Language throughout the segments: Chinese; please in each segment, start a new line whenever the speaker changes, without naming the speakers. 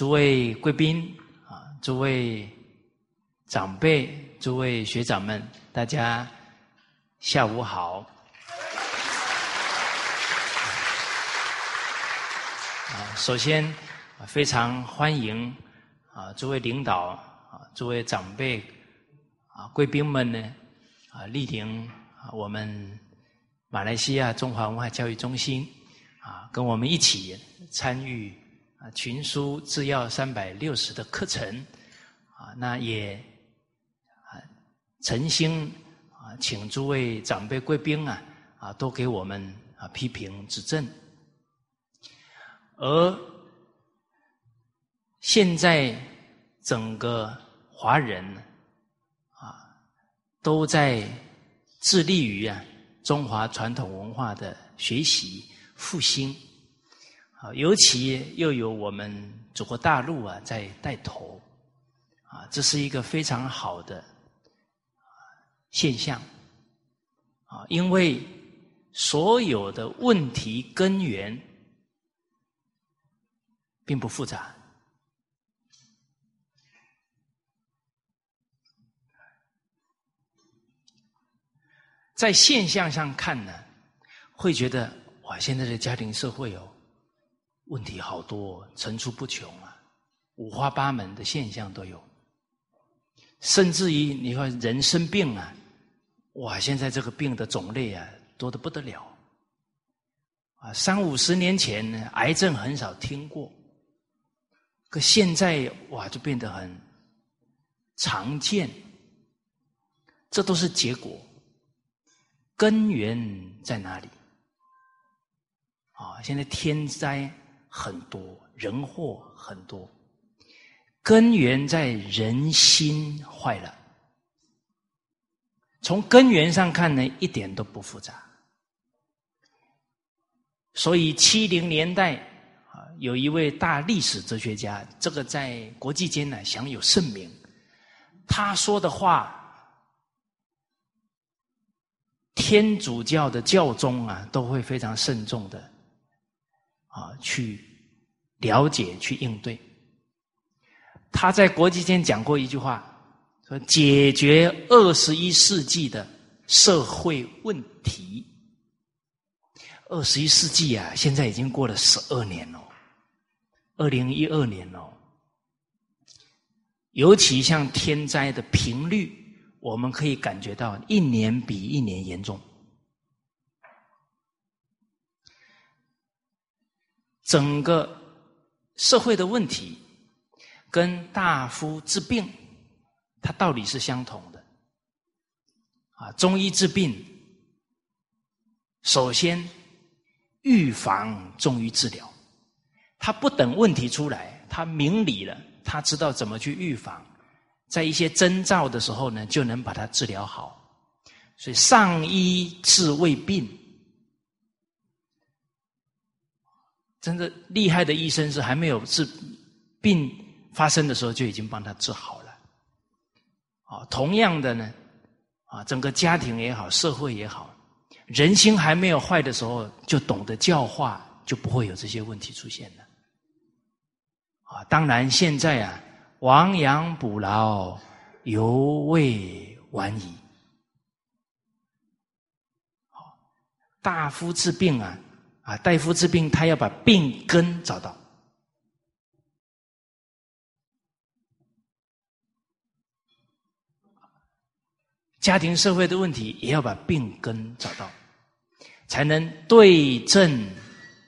诸位贵宾啊，诸位长辈，诸位学长们，大家下午好。啊，首先非常欢迎啊，诸位领导啊，诸位长辈啊，贵宾们呢啊，莅临啊我们马来西亚中华文化教育中心啊，跟我们一起参与。啊，群书制药三百六十的课程，啊，那也啊，诚心啊，请诸位长辈贵宾啊，啊，都给我们啊批评指正。而现在整个华人啊，都在致力于啊中华传统文化的学习复兴。啊，尤其又有我们祖国大陆啊在带头，啊，这是一个非常好的现象，啊，因为所有的问题根源并不复杂，在现象上看呢，会觉得哇，现在的家庭社会哦。问题好多，层出不穷啊，五花八门的现象都有。甚至于你看人生病啊，哇，现在这个病的种类啊多的不得了。啊，三五十年前呢，癌症很少听过，可现在哇，就变得很常见。这都是结果，根源在哪里？啊，现在天灾。很多人祸很多，根源在人心坏了。从根源上看呢，一点都不复杂。所以七零年代啊，有一位大历史哲学家，这个在国际间呢享有盛名。他说的话，天主教的教宗啊都会非常慎重的。啊，去了解、去应对。他在国际间讲过一句话，说：“解决二十一世纪的社会问题。”二十一世纪啊，现在已经过了十二年了，二零一二年了。尤其像天灾的频率，我们可以感觉到一年比一年严重。整个社会的问题跟大夫治病，它道理是相同的。啊，中医治病，首先预防重于治疗。他不等问题出来，他明理了，他知道怎么去预防，在一些征兆的时候呢，就能把它治疗好。所以上医治未病。真的厉害的医生是还没有治病发生的时候就已经帮他治好了。啊，同样的呢，啊，整个家庭也好，社会也好，人心还没有坏的时候，就懂得教化，就不会有这些问题出现了。啊，当然现在啊，亡羊补牢，犹未晚矣。好，大夫治病啊。啊，大夫治病，他要把病根找到；家庭社会的问题，也要把病根找到，才能对症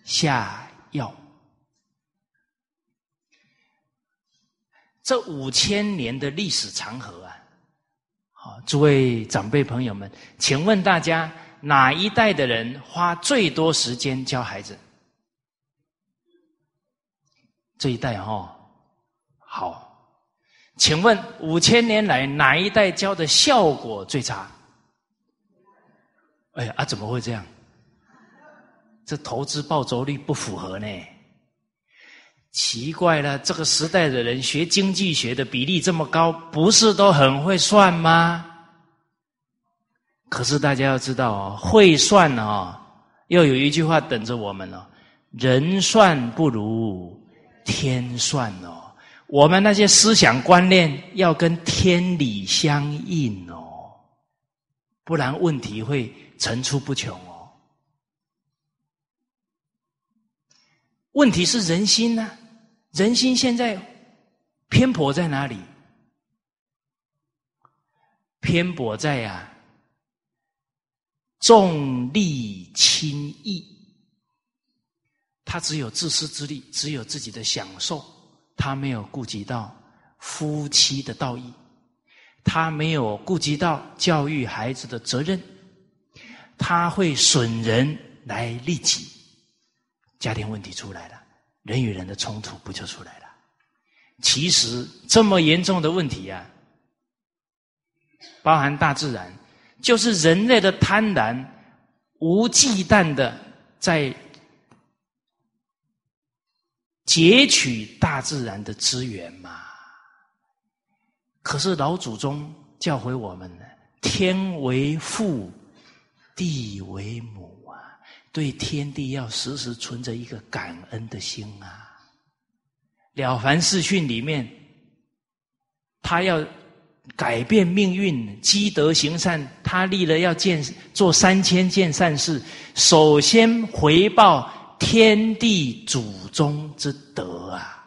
下药。这五千年的历史长河啊，好，诸位长辈朋友们，请问大家。哪一代的人花最多时间教孩子？这一代哈，好，请问五千年来哪一代教的效果最差？哎呀啊，怎么会这样？这投资报酬率不符合呢？奇怪了，这个时代的人学经济学的比例这么高，不是都很会算吗？可是大家要知道哦，会算哦，又有一句话等着我们哦：人算不如天算哦。我们那些思想观念要跟天理相应哦，不然问题会层出不穷哦。问题是人心呢？人心现在偏颇在哪里？偏颇在呀，重利轻义。他只有自私自利，只有自己的享受。他没有顾及到夫妻的道义，他没有顾及到教育孩子的责任，他会损人来利己，家庭问题出来了，人与人的冲突不就出来了？其实这么严重的问题啊，包含大自然，就是人类的贪婪，无忌惮的在。截取大自然的资源嘛？可是老祖宗教诲我们呢，天为父，地为母啊，对天地要时时存着一个感恩的心啊。了凡四训里面，他要改变命运，积德行善，他立了要建做三千件善事，首先回报。天地祖宗之德啊！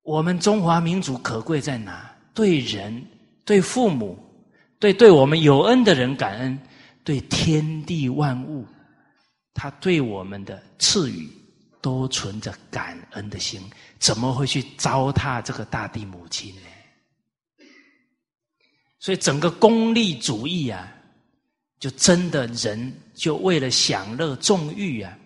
我们中华民族可贵在哪？对人、对父母、对对我们有恩的人感恩，对天地万物，他对我们的赐予都存着感恩的心，怎么会去糟蹋这个大地母亲呢？所以，整个功利主义啊！就真的人就为了享乐纵欲啊，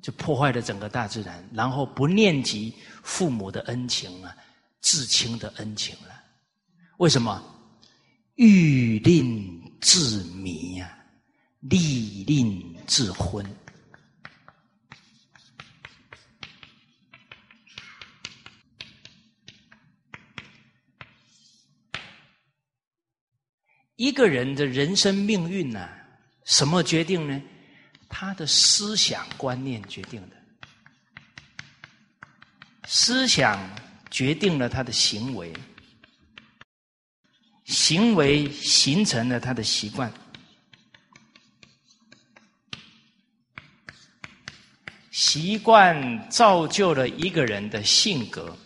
就破坏了整个大自然，然后不念及父母的恩情啊，至亲的恩情了。为什么？欲令自迷啊，利令自昏。一个人的人生命运呢？什么决定呢？他的思想观念决定的。思想决定了他的行为，行为形成了他的习惯，习惯造就了一个人的性格，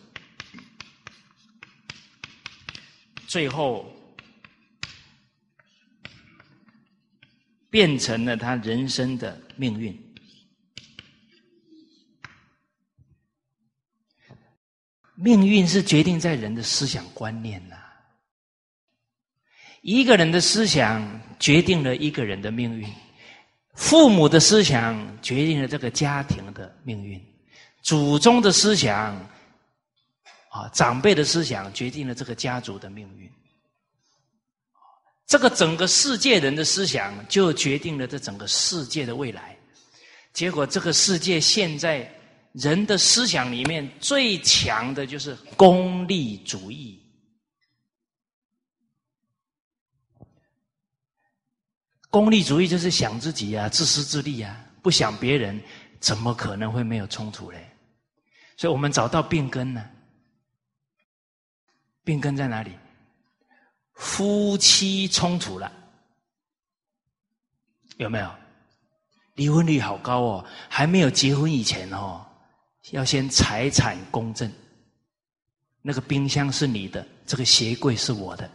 最后。变成了他人生的命运。命运是决定在人的思想观念呐。一个人的思想决定了一个人的命运，父母的思想决定了这个家庭的命运，祖宗的思想啊，长辈的思想决定了这个家族的命运。这个整个世界人的思想，就决定了这整个世界的未来。结果，这个世界现在人的思想里面最强的就是功利主义。功利主义就是想自己啊，自私自利啊，不想别人，怎么可能会没有冲突嘞？所以我们找到病根呢？病根在哪里？夫妻冲突了，有没有？离婚率好高哦！还没有结婚以前哦，要先财产公证。那个冰箱是你的，这个鞋柜是我的。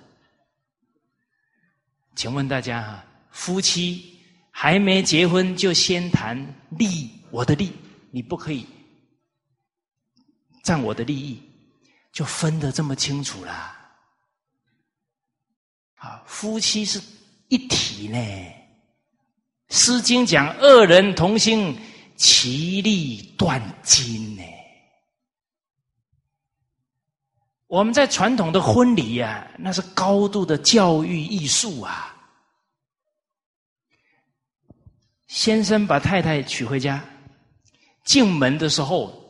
请问大家哈，夫妻还没结婚就先谈利，我的利，你不可以占我的利益，就分得这么清楚啦。啊，夫妻是一体呢，《诗经》讲“二人同心，其利断金”呢。我们在传统的婚礼呀，那是高度的教育艺术啊。先生把太太娶回家，进门的时候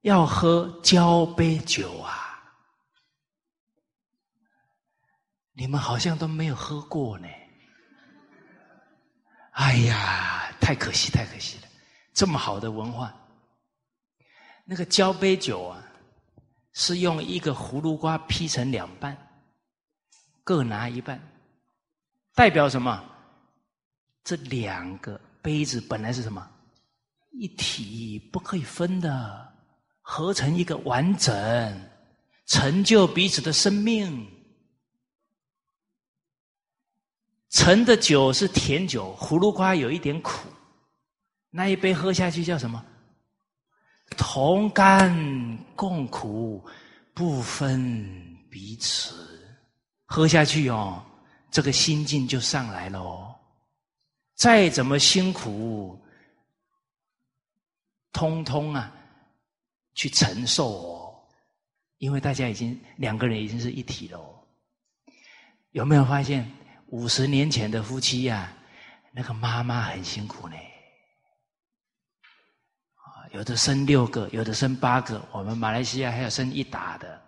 要喝交杯酒啊。你们好像都没有喝过呢。哎呀，太可惜，太可惜了！这么好的文化，那个交杯酒啊，是用一个葫芦瓜劈成两半，各拿一半，代表什么？这两个杯子本来是什么？一体不可以分的，合成一个完整，成就彼此的生命。陈的酒是甜酒，葫芦瓜有一点苦，那一杯喝下去叫什么？同甘共苦，不分彼此。喝下去哦，这个心境就上来了哦。再怎么辛苦，通通啊，去承受哦。因为大家已经两个人已经是一体了哦。有没有发现？五十年前的夫妻呀，那个妈妈很辛苦呢，有的生六个，有的生八个，我们马来西亚还有生一打的，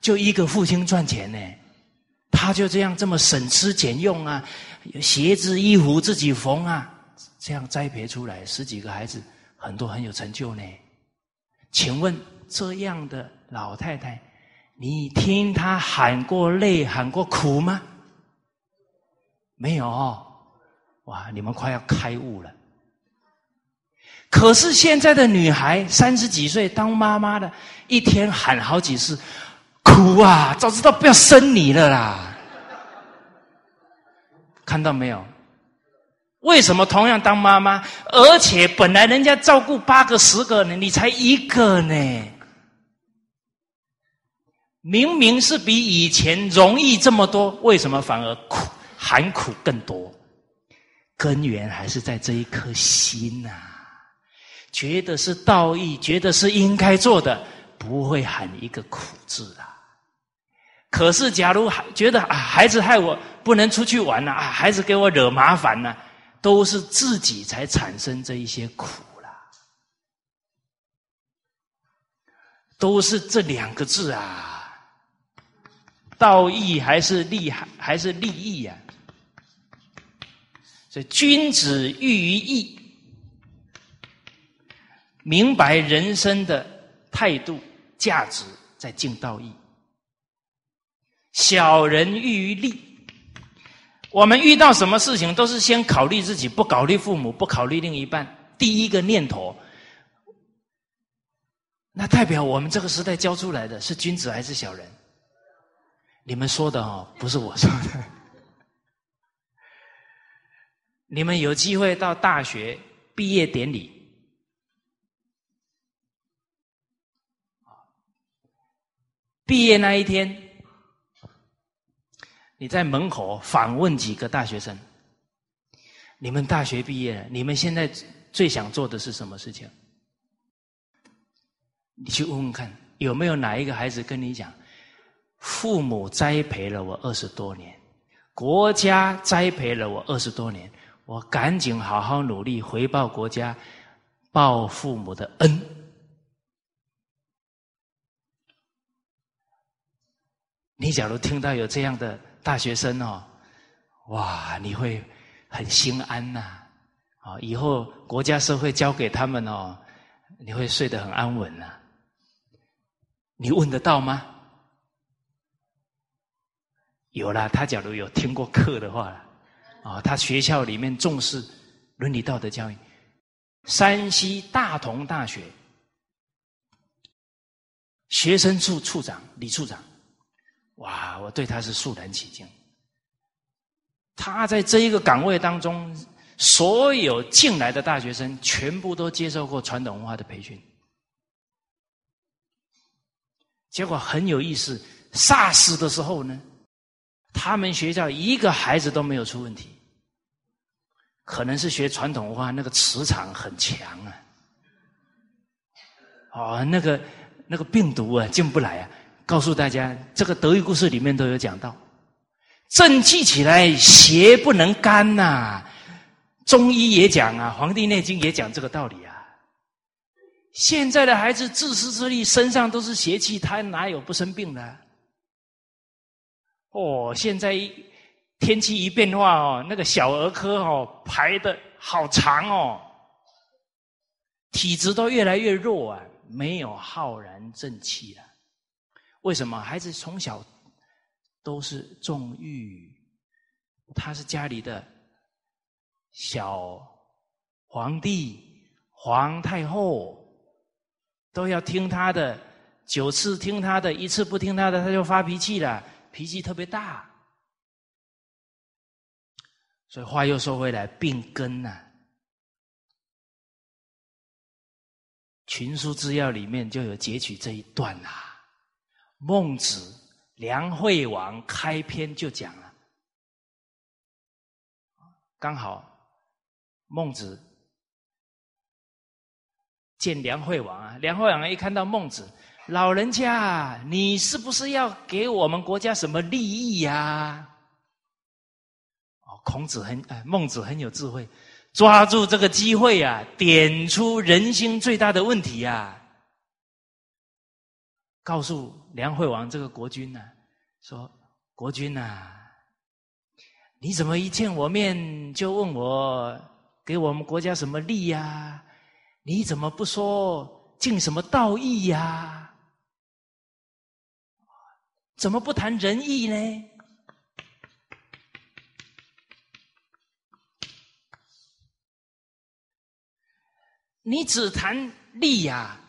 就一个父亲赚钱呢，他就这样这么省吃俭用啊，鞋子衣服自己缝啊，这样栽培出来十几个孩子，很多很有成就呢。请问这样的老太太？你听他喊过累、喊过苦吗？没有，哇！你们快要开悟了。可是现在的女孩三十几岁当妈妈的，一天喊好几次苦啊！早知道不要生你了啦！看到没有？为什么同样当妈妈，而且本来人家照顾八个、十个呢，你才一个呢？明明是比以前容易这么多，为什么反而苦含苦更多？根源还是在这一颗心呐，觉得是道义，觉得是应该做的，不会喊一个苦字啊。可是，假如觉得啊，孩子害我不能出去玩了啊，孩子给我惹麻烦了，都是自己才产生这一些苦了，都是这两个字啊。道义还是利害还是利益呀？所以君子喻于义，明白人生的态度价值，在敬道义。小人喻于利，我们遇到什么事情都是先考虑自己，不考虑父母，不考虑另一半。第一个念头，那代表我们这个时代教出来的是君子还是小人？你们说的哦，不是我说的。你们有机会到大学毕业典礼，毕业那一天，你在门口访问几个大学生，你们大学毕业了，你们现在最想做的是什么事情？你去问问看，有没有哪一个孩子跟你讲？父母栽培了我二十多年，国家栽培了我二十多年，我赶紧好好努力回报国家，报父母的恩。你假如听到有这样的大学生哦，哇，你会很心安呐！啊，以后国家社会交给他们哦，你会睡得很安稳呐。你问得到吗？有了，他假如有听过课的话，啊，他学校里面重视伦理道德教育。山西大同大学学生处处长李处长，哇，我对他是肃然起敬。他在这一个岗位当中，所有进来的大学生全部都接受过传统文化的培训，结果很有意思，SARS 的时候呢。他们学校一个孩子都没有出问题，可能是学传统文化，那个磁场很强啊。哦，那个那个病毒啊进不来啊。告诉大家，这个德育故事里面都有讲到，正气起来，邪不能干呐。中医也讲啊，《黄帝内经》也讲这个道理啊。现在的孩子自私自利，身上都是邪气，他哪有不生病的？哦，现在天气一变化哦，那个小儿科哦排的好长哦，体质都越来越弱啊，没有浩然正气了。为什么？孩子从小都是重欲，他是家里的小皇帝、皇太后，都要听他的，九次听他的，一次不听他的，他就发脾气了，脾气特别大。所以话又说回来，病根呐，《群书之要》里面就有截取这一段呐。孟子、梁惠王开篇就讲了，刚好孟子见梁惠王啊，梁惠王一看到孟子，老人家，你是不是要给我们国家什么利益呀？哦，孔子很哎，孟子很有智慧，抓住这个机会啊，点出人心最大的问题呀。告诉梁惠王这个国君呢，说：“国君呐，你怎么一见我面就问我给我们国家什么利呀？你怎么不说尽什么道义呀？怎么不谈仁义呢？你只谈利呀？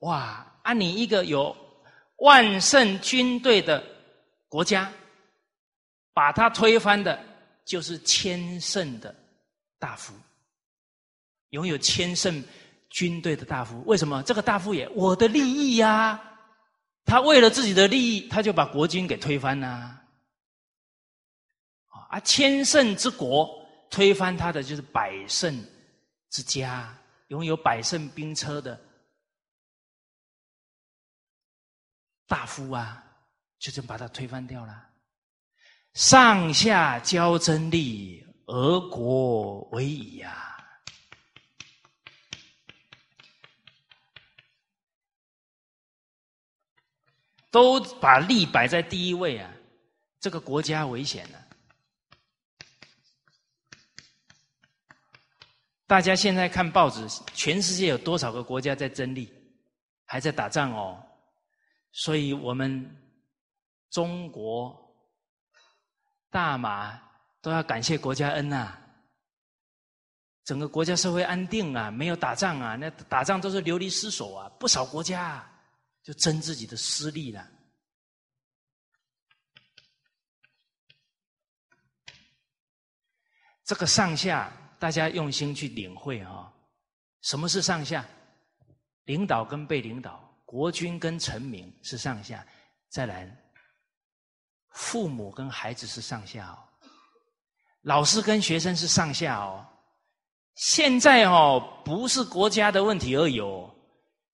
哇！按你一个有。”万圣军队的国家，把他推翻的，就是千乘的大夫，拥有千乘军队的大夫。为什么？这个大夫也我的利益呀，他为了自己的利益，他就把国君给推翻了。啊，千乘之国推翻他的，就是百胜之家，拥有百胜兵车的。大夫啊，就这么把他推翻掉了。上下交争利，俄国为矣呀，都把利摆在第一位啊，这个国家危险了。大家现在看报纸，全世界有多少个国家在争利，还在打仗哦？所以我们中国大马都要感谢国家恩呐，整个国家社会安定啊，没有打仗啊，那打仗都是流离失所啊，不少国家就争自己的私利了。这个上下，大家用心去领会啊，什么是上下？领导跟被领导。国君跟臣民是上下，再来，父母跟孩子是上下哦，老师跟学生是上下哦。现在哦，不是国家的问题而已哦，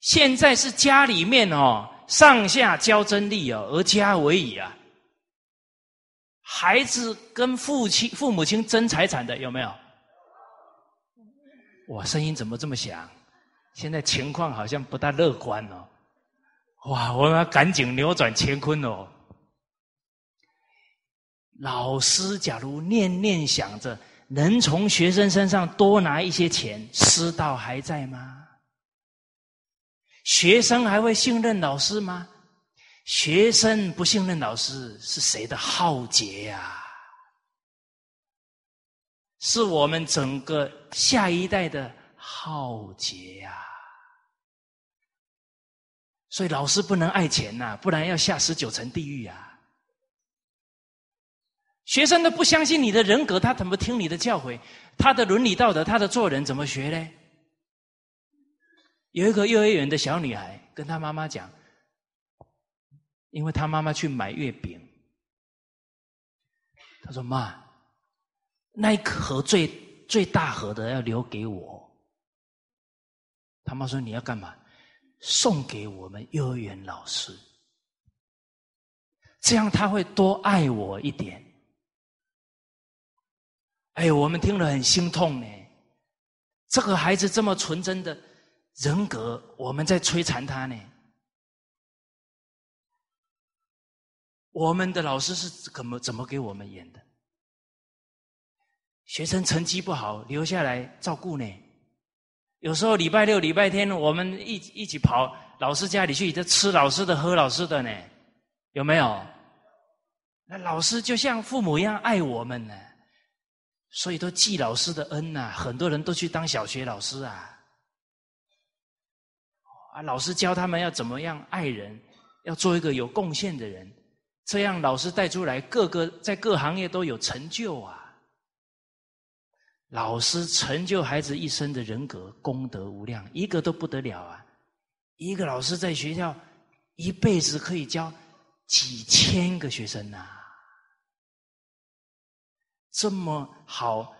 现在是家里面哦，上下交争利哦，而家为矣啊。孩子跟父亲、父母亲争财产的有没有？哇，声音怎么这么响？现在情况好像不大乐观哦。哇！我们要赶紧扭转乾坤哦。老师假如念念想着能从学生身上多拿一些钱，师道还在吗？学生还会信任老师吗？学生不信任老师，是谁的浩劫呀？是我们整个下一代的浩劫呀！所以老师不能爱钱呐，不然要下十九层地狱啊！学生都不相信你的人格，他怎么听你的教诲？他的伦理道德，他的做人怎么学呢？有一个幼儿园的小女孩跟她妈妈讲，因为她妈妈去买月饼，她说：“妈，那一盒最最大盒的要留给我。”他妈说：“你要干嘛？”送给我们幼儿园老师，这样他会多爱我一点。哎，我们听了很心痛呢。这个孩子这么纯真的人格，我们在摧残他呢。我们的老师是怎么怎么给我们演的？学生成绩不好，留下来照顾呢？有时候礼拜六、礼拜天，我们一一起跑老师家里去，这吃老师的、喝老师的呢，有没有？那老师就像父母一样爱我们呢，所以都记老师的恩呐。很多人都去当小学老师啊，啊，老师教他们要怎么样爱人，要做一个有贡献的人，这样老师带出来，各个在各行业都有成就啊。老师成就孩子一生的人格，功德无量，一个都不得了啊！一个老师在学校一辈子可以教几千个学生呐。这么好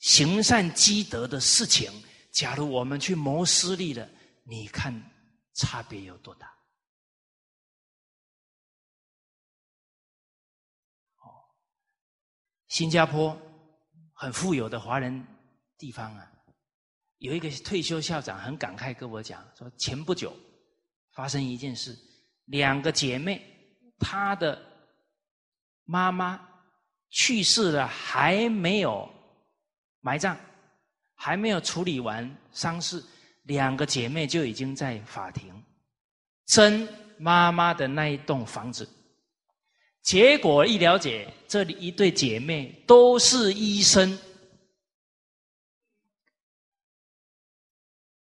行善积德的事情，假如我们去谋私利了，你看差别有多大？哦，新加坡很富有的华人地方啊，有一个退休校长很感慨跟我讲说，前不久发生一件事，两个姐妹，她的妈妈。去世了还没有埋葬，还没有处理完丧事，两个姐妹就已经在法庭争妈妈的那一栋房子。结果一了解，这里一对姐妹都是医生。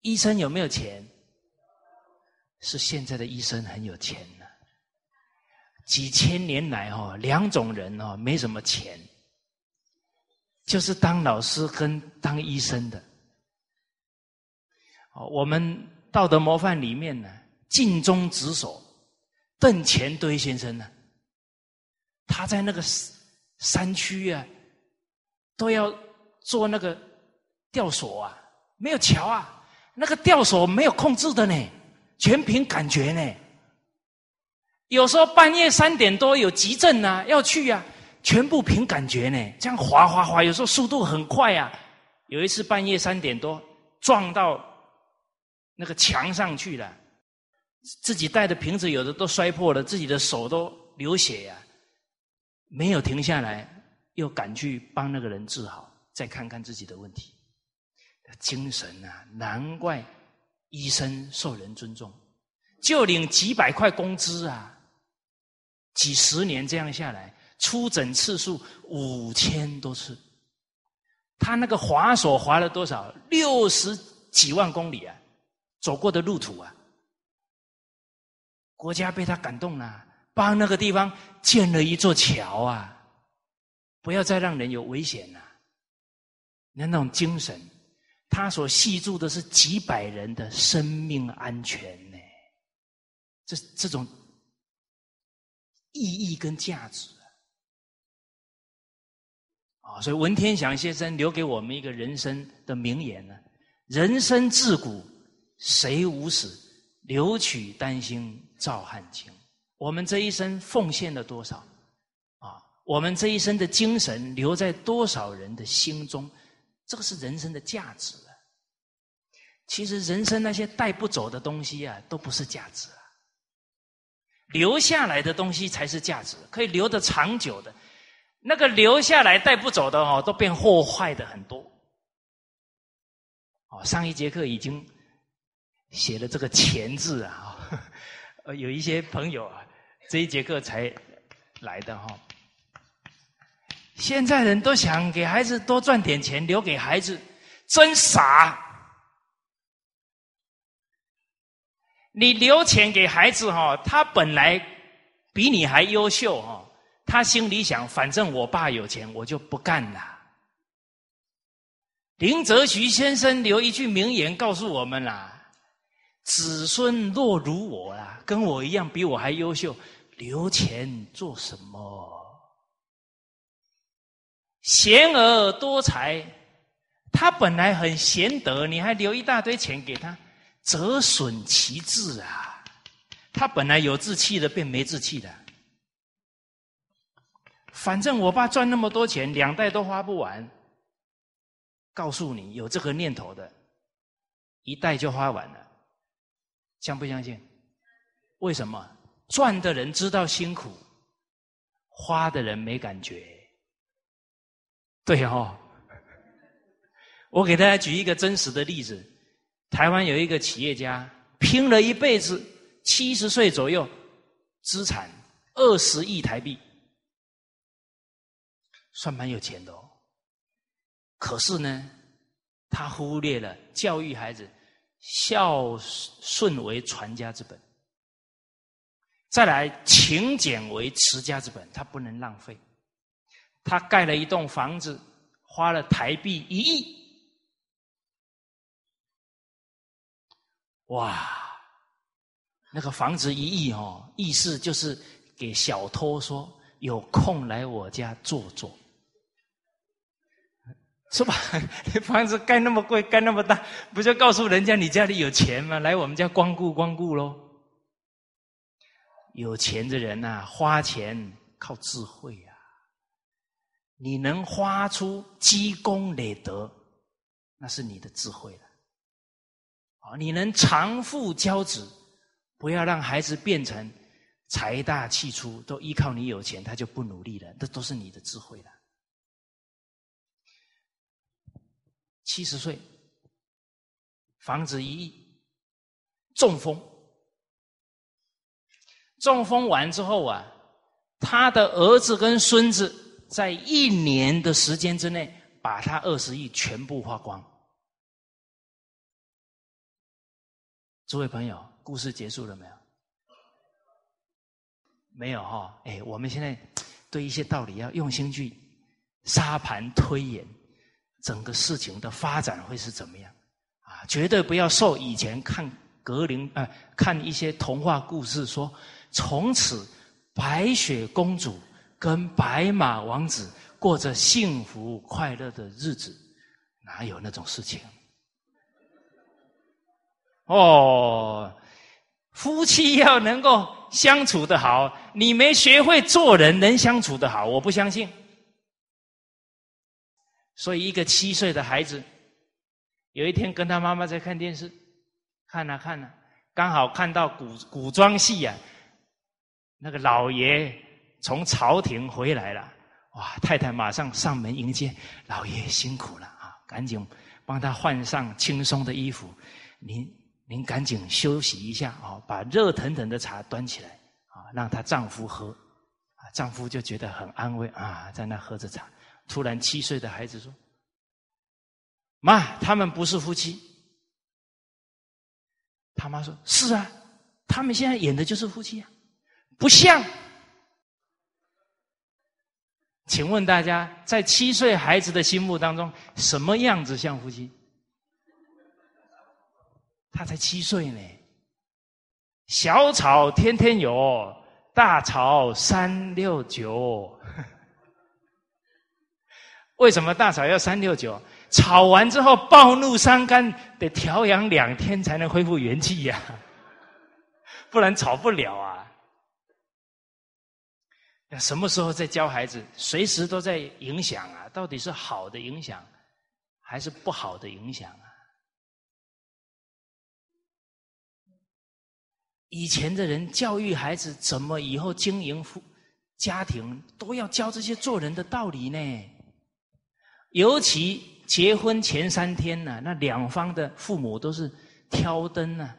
医生有没有钱？是现在的医生很有钱呢。几千年来哦，两种人哦，没什么钱，就是当老师跟当医生的。我们道德模范里面呢，尽忠职守，邓乾堆先生呢，他在那个山区啊，都要做那个吊索啊，没有桥啊，那个吊索没有控制的呢，全凭感觉呢。有时候半夜三点多有急症啊，要去呀，全部凭感觉呢。这样滑滑滑，有时候速度很快呀。有一次半夜三点多撞到那个墙上去了，自己带的瓶子有的都摔破了，自己的手都流血呀。没有停下来，又赶去帮那个人治好，再看看自己的问题。精神啊，难怪医生受人尊重，就领几百块工资啊。几十年这样下来，出诊次数五千多次。他那个滑索滑了多少？六十几万公里啊，走过的路途啊。国家被他感动了，帮那个地方建了一座桥啊，不要再让人有危险了。你看那种精神，他所系住的是几百人的生命安全呢。这这种。意义跟价值啊，所以文天祥先生留给我们一个人生的名言呢：人生自古谁无死，留取丹心照汗青。我们这一生奉献了多少啊？我们这一生的精神留在多少人的心中？这个是人生的价值啊。其实人生那些带不走的东西啊，都不是价值啊。留下来的东西才是价值，可以留得长久的。那个留下来带不走的哦，都变破坏的很多。哦，上一节课已经写了这个“钱”字啊，呃，有一些朋友啊，这一节课才来的哈。现在人都想给孩子多赚点钱，留给孩子，真傻。你留钱给孩子哈，他本来比你还优秀哈，他心里想，反正我爸有钱，我就不干了。林则徐先生留一句名言告诉我们啦：子孙若如我啊，跟我一样比我还优秀，留钱做什么？贤而多财，他本来很贤德，你还留一大堆钱给他。折损其志啊！他本来有志气的，变没志气的。反正我爸赚那么多钱，两代都花不完。告诉你，有这个念头的，一代就花完了。相不相信？为什么？赚的人知道辛苦，花的人没感觉。对哦，我给大家举一个真实的例子：台湾有一个企业家，拼了一辈子，七十岁左右，资产二十亿台币，算蛮有钱的哦。可是呢，他忽略了教育孩子，孝顺为传家之本。再来，勤俭为持家之本，他不能浪费。他盖了一栋房子，花了台币一亿。哇，那个房子一亿哦，意思就是给小偷说有空来我家坐坐，是吧？房子盖那么贵，盖那么大，不就告诉人家你家里有钱吗？来我们家光顾光顾喽。有钱的人呐，花钱靠智慧啊。你能花出积功累德，那是你的智慧了。啊，你能长富骄子，不要让孩子变成财大气粗，都依靠你有钱，他就不努力了。这都是你的智慧了。七十岁，房子一亿，中风，中风完之后啊，他的儿子跟孙子。在一年的时间之内，把他二十亿全部花光。诸位朋友，故事结束了没有？没有哈，哎，我们现在对一些道理要用心去沙盘推演，整个事情的发展会是怎么样？啊，绝对不要受以前看格林啊，看一些童话故事说，从此白雪公主。跟白马王子过着幸福快乐的日子，哪有那种事情？哦，夫妻要能够相处的好，你没学会做人，能相处的好，我不相信。所以，一个七岁的孩子，有一天跟他妈妈在看电视，看啊看啊，刚好看到古古装戏呀，那个老爷。从朝廷回来了，哇！太太马上上门迎接，老爷辛苦了啊！赶紧帮他换上轻松的衣服，您您赶紧休息一下啊！把热腾腾的茶端起来啊，让她丈夫喝！丈夫就觉得很安慰啊，在那喝着茶。突然，七岁的孩子说：“妈，他们不是夫妻。”他妈说：“是啊，他们现在演的就是夫妻啊，不像。”请问大家，在七岁孩子的心目当中，什么样子像夫妻？他才七岁呢，小草天天有，大草三六九。为什么大嫂要三六九？吵完之后暴怒伤肝，得调养两天才能恢复元气呀，不然吵不了啊。那什么时候在教孩子？随时都在影响啊！到底是好的影响，还是不好的影响啊？以前的人教育孩子怎么以后经营夫家庭，都要教这些做人的道理呢？尤其结婚前三天呢，那两方的父母都是挑灯啊，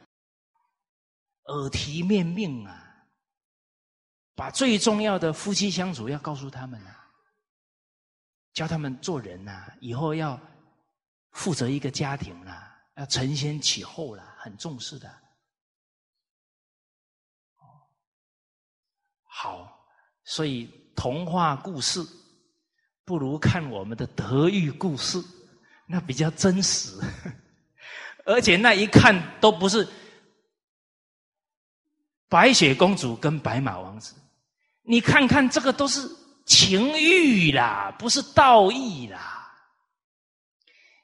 耳提面命啊。把最重要的夫妻相处要告诉他们啊，教他们做人呐，以后要负责一个家庭啦，要承先启后啦，很重视的。好，所以童话故事不如看我们的德育故事，那比较真实，而且那一看都不是白雪公主跟白马王子。你看看，这个都是情欲啦，不是道义啦。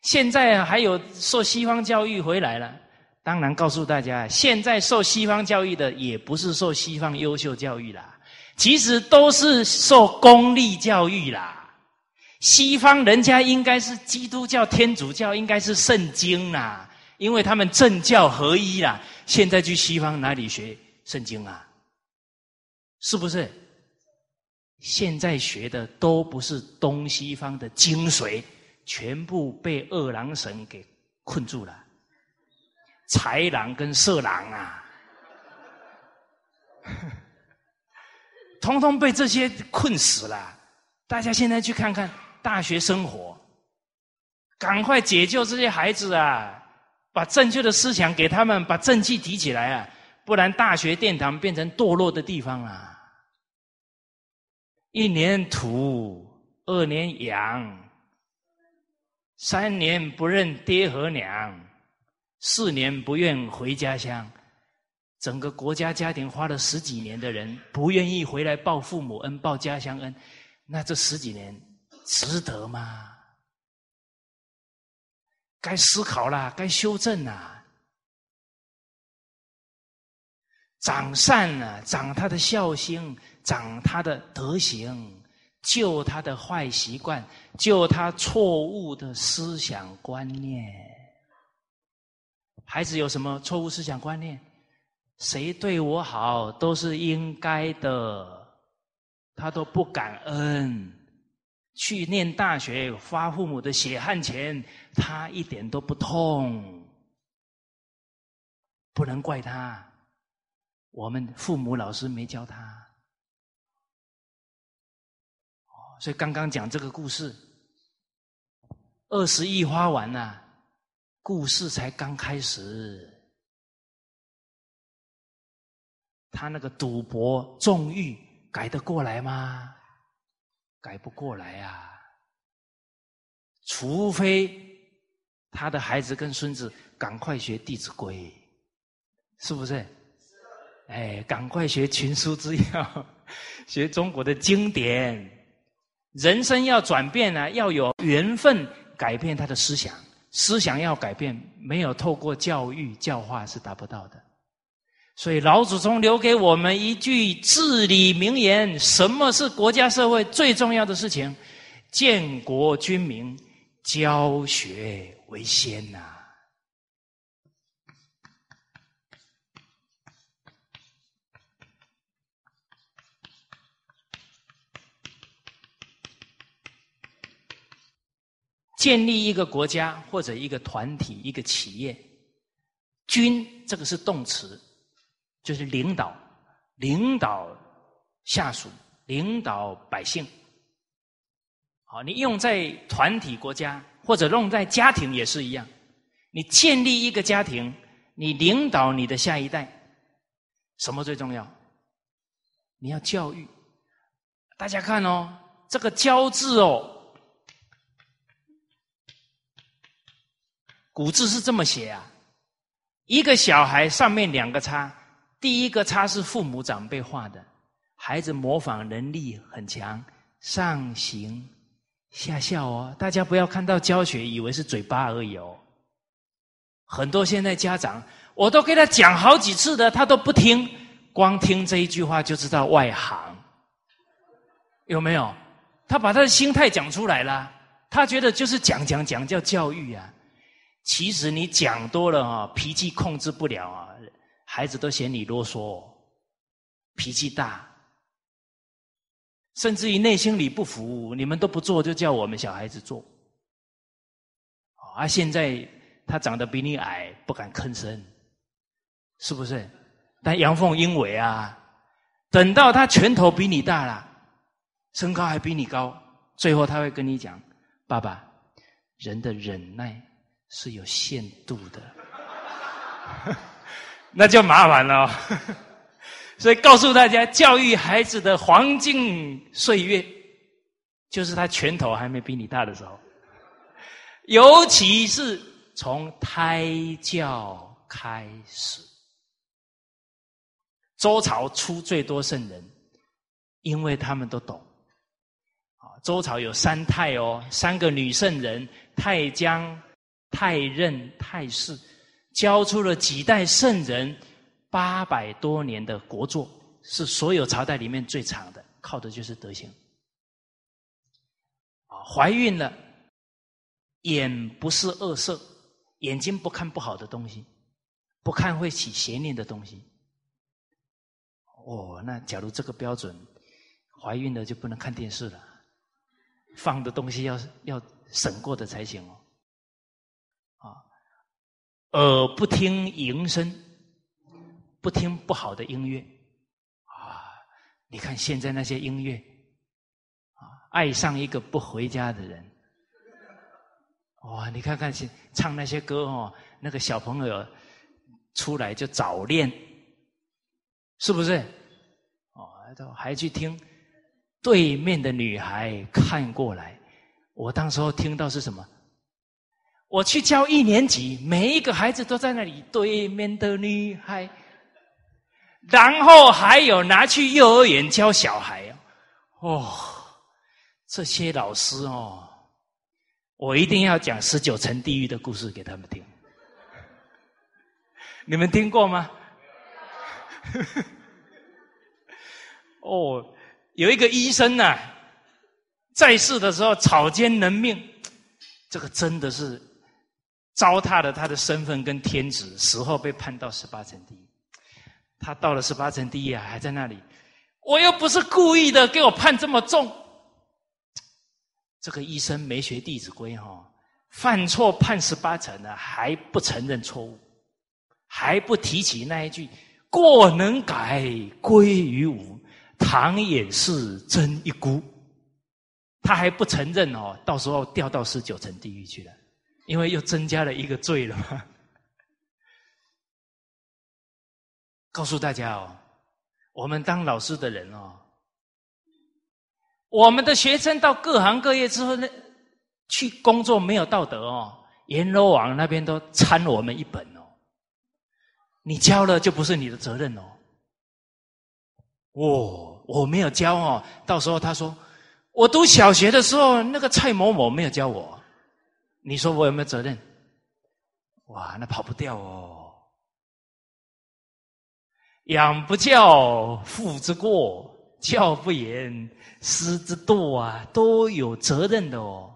现在还有受西方教育回来了，当然告诉大家，现在受西方教育的也不是受西方优秀教育啦，其实都是受公立教育啦。西方人家应该是基督教、天主教，应该是圣经啦，因为他们政教合一啦。现在去西方哪里学圣经啊？是不是？现在学的都不是东西方的精髓，全部被二郎神给困住了，豺狼跟色狼啊，通通被这些困死了。大家现在去看看大学生活，赶快解救这些孩子啊！把正确的思想给他们，把正气提起来啊！不然大学殿堂变成堕落的地方啊！一年土，二年养，三年不认爹和娘，四年不愿回家乡，整个国家家庭花了十几年的人不愿意回来报父母恩、报家乡恩，那这十几年值得吗？该思考啦，该修正啦，长善了，长他的孝心，长他的德行，救他的坏习惯，救他错误的思想观念。孩子有什么错误思想观念？谁对我好都是应该的，他都不感恩。去念大学，花父母的血汗钱，他一点都不痛，不能怪他。我们父母老师没教他，所以刚刚讲这个故事，二十亿花完了，故事才刚开始。他那个赌博纵欲改得过来吗？改不过来呀！除非他的孩子跟孙子赶快学《弟子规》，是不是？哎，赶快学群书之要，学中国的经典。人生要转变呢，要有缘分改变他的思想，思想要改变，没有透过教育教化是达不到的。所以老祖宗留给我们一句至理名言：什么是国家社会最重要的事情？建国军民，教学为先呐！建立一个国家或者一个团体、一个企业，军这个是动词。就是领导，领导下属，领导百姓。好，你用在团体国家或者用在家庭也是一样。你建立一个家庭，你领导你的下一代，什么最重要？你要教育。大家看哦，这个“教”字哦，古字是这么写啊，一个小孩上面两个叉。第一个叉是父母长辈画的，孩子模仿能力很强，上行下效哦。大家不要看到教学以为是嘴巴而已哦。很多现在家长，我都给他讲好几次的，他都不听，光听这一句话就知道外行，有没有？他把他的心态讲出来了，他觉得就是讲讲讲叫教育啊。其实你讲多了啊，脾气控制不了啊。孩子都嫌你啰嗦，脾气大，甚至于内心里不服，你们都不做，就叫我们小孩子做。啊，现在他长得比你矮，不敢吭声，是不是？但阳奉阴违啊！等到他拳头比你大了，身高还比你高，最后他会跟你讲：“爸爸，人的忍耐是有限度的。”那就麻烦了，所以告诉大家，教育孩子的黄金岁月，就是他拳头还没比你大的时候，尤其是从胎教开始。周朝出最多圣人，因为他们都懂。周朝有三太哦，三个女圣人：太姜、太任、太氏。教出了几代圣人，八百多年的国祚，是所有朝代里面最长的，靠的就是德行。啊，怀孕了，眼不是恶色，眼睛不看不好的东西，不看会起邪念的东西。哦，那假如这个标准，怀孕了就不能看电视了，放的东西要要审过的才行哦。啊，耳不听淫声，不听不好的音乐啊！你看现在那些音乐啊，爱上一个不回家的人，哇！你看看唱那些歌哦，那个小朋友出来就早恋，是不是？哦，还去听对面的女孩看过来，我当时候听到是什么？我去教一年级，每一个孩子都在那里。对面的女孩，然后还有拿去幼儿园教小孩哦。这些老师哦，我一定要讲十九层地狱的故事给他们听。你们听过吗？哦，有一个医生呐，在世的时候草菅人命，这个真的是。糟蹋了他的身份跟天职，死后被判到十八层地狱。他到了十八层地狱啊，还在那里。我又不是故意的，给我判这么重。这个医生没学《弟子规》哈，犯错判十八层呢，还不承认错误，还不提起那一句“过能改，归于无；唐也是真一孤”，他还不承认哦，到时候掉到十九层地狱去了。因为又增加了一个罪了嘛。告诉大家哦，我们当老师的人哦，我们的学生到各行各业之后呢，去工作没有道德哦，阎罗王那边都参我们一本哦。你教了就不是你的责任哦。我我没有教哦，到时候他说我读小学的时候，那个蔡某某没有教我。你说我有没有责任？哇，那跑不掉哦！养不教，父之过；教不严，师之惰啊，都有责任的哦。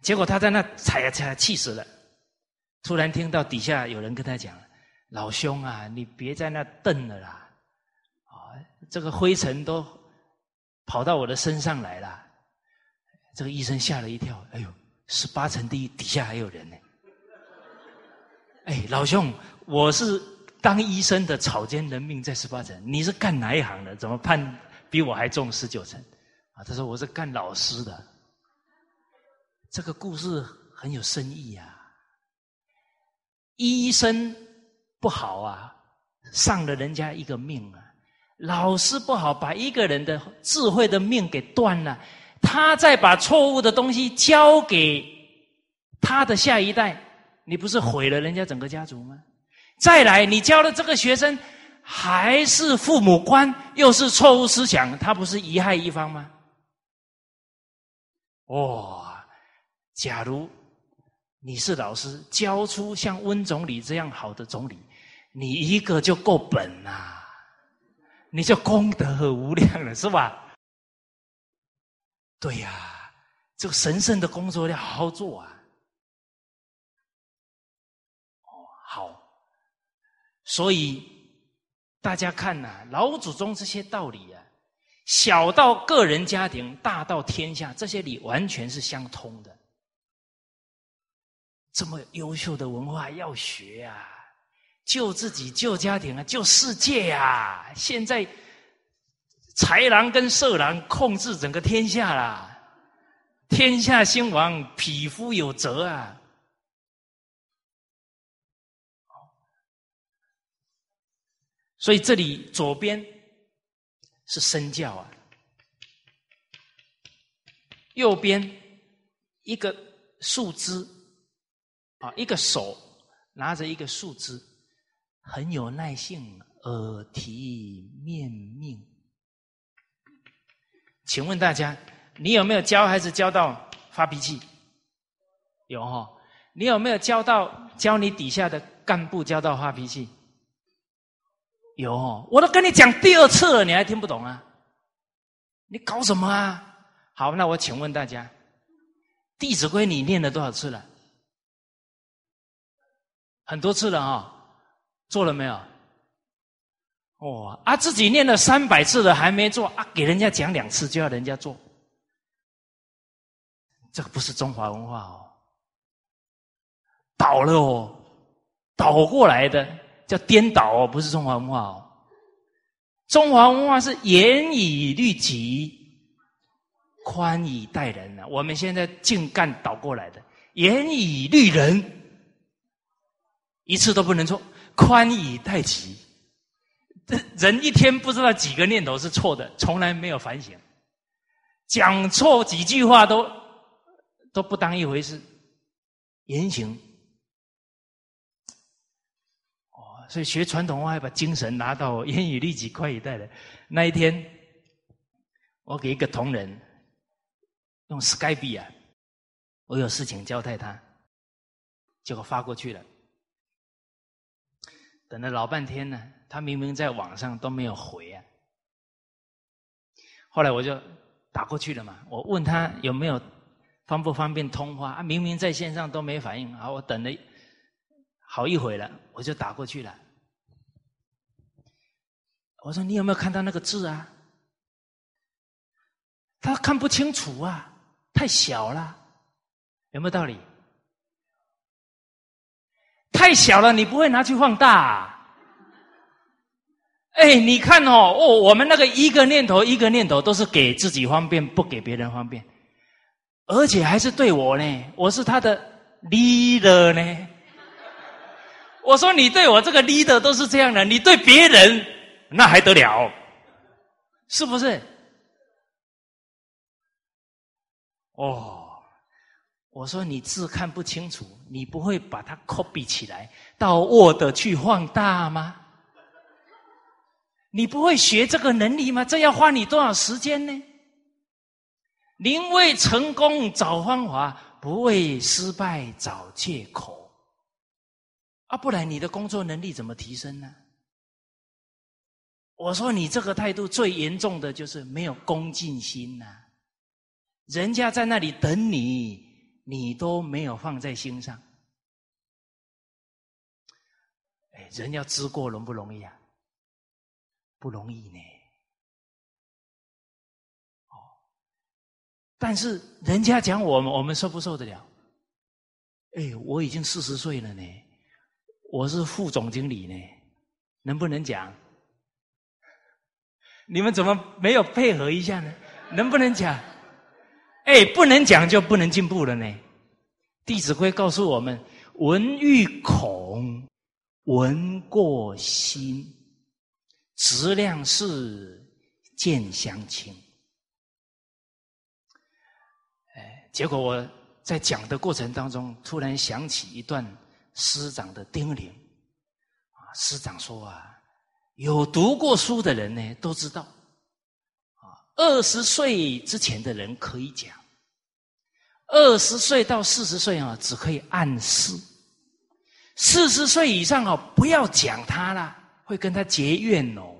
结果他在那踩呀踩呀，气死了。突然听到底下有人跟他讲：“老兄啊，你别在那瞪了啦！啊，这个灰尘都跑到我的身上来了。”这个医生吓了一跳，哎呦，十八层地狱底下还有人呢！哎，老兄，我是当医生的，草菅人命在十八层，你是干哪一行的？怎么判比我还重十九层？啊，他说我是干老师的。这个故事很有深意呀。医生不好啊，丧了人家一个命啊；老师不好，把一个人的智慧的命给断了。他再把错误的东西交给他的下一代，你不是毁了人家整个家族吗？再来，你教的这个学生还是父母官，又是错误思想，他不是贻害一方吗？哇！假如你是老师，教出像温总理这样好的总理，你一个就够本呐，你就功德无量了，是吧？对呀，这个神圣的工作要好好做啊！哦，好，所以大家看呐，老祖宗这些道理啊，小到个人家庭，大到天下，这些理完全是相通的。这么优秀的文化要学啊，救自己，救家庭啊，救世界呀！现在。豺狼跟色狼控制整个天下啦，天下兴亡，匹夫有责啊！所以这里左边是身教啊，右边一个树枝啊，一个手拿着一个树枝，很有耐性，耳提面命。请问大家，你有没有教孩子教到发脾气？有哈？你有没有教到教你底下的干部教到发脾气？有哦，我都跟你讲第二次了，你还听不懂啊？你搞什么啊？好，那我请问大家，《弟子规》你念了多少次了？很多次了啊，做了没有？哦，啊，自己念了三百次了还没做啊，给人家讲两次就要人家做，这个不是中华文化哦，倒了哦，倒过来的叫颠倒哦，不是中华文化哦。中华文化是严以律己，宽以待人呢。我们现在净干倒过来的，严以律人，一次都不能错，宽以待己。人一天不知道几个念头是错的，从来没有反省，讲错几句话都都不当一回事，言行。所以学传统文化把精神拿到严以律己、宽以待的。那一天，我给一个同仁用 Skype 啊，我有事情交代他，结果发过去了。等了老半天呢，他明明在网上都没有回啊。后来我就打过去了嘛，我问他有没有方不方便通话啊？明明在线上都没反应啊！我等了。好一会了，我就打过去了。我说：“你有没有看到那个字啊？”他看不清楚啊，太小了，有没有道理？太小了，你不会拿去放大。哎，你看哦，哦，我们那个一个念头一个念头都是给自己方便，不给别人方便，而且还是对我呢，我是他的 leader 呢。我说你对我这个 leader 都是这样的，你对别人那还得了？是不是？哦，我说你字看不清楚，你不会把它 copy 起来到 Word 去放大吗？你不会学这个能力吗？这要花你多少时间呢？宁为成功找方法，不为失败找借口。啊，不然你的工作能力怎么提升呢？我说你这个态度最严重的就是没有恭敬心呐！人家在那里等你，你都没有放在心上。哎，人要知过容不容易啊？不容易呢。哦，但是人家讲我们，我们受不受得了？哎，我已经四十岁了呢。我是副总经理呢，能不能讲？你们怎么没有配合一下呢？能不能讲？哎，不能讲就不能进步了呢。《弟子规》告诉我们：“闻欲恐，闻过心，质量是见相亲。”哎，结果我在讲的过程当中，突然想起一段。师长的叮咛啊，师长说啊，有读过书的人呢都知道，啊，二十岁之前的人可以讲，二十岁到四十岁啊只可以暗示，四十岁以上啊不要讲他了，会跟他结怨哦。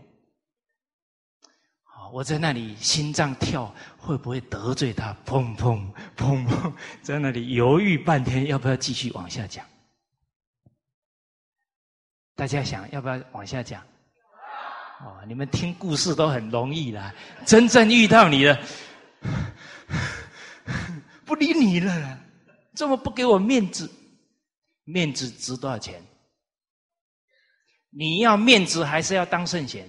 我在那里心脏跳，会不会得罪他？砰砰砰砰，在那里犹豫半天，要不要继续往下讲？大家想要不要往下讲？哦，你们听故事都很容易啦，真正遇到你了，不理你了，这么不给我面子，面子值多少钱？你要面子还是要当圣贤？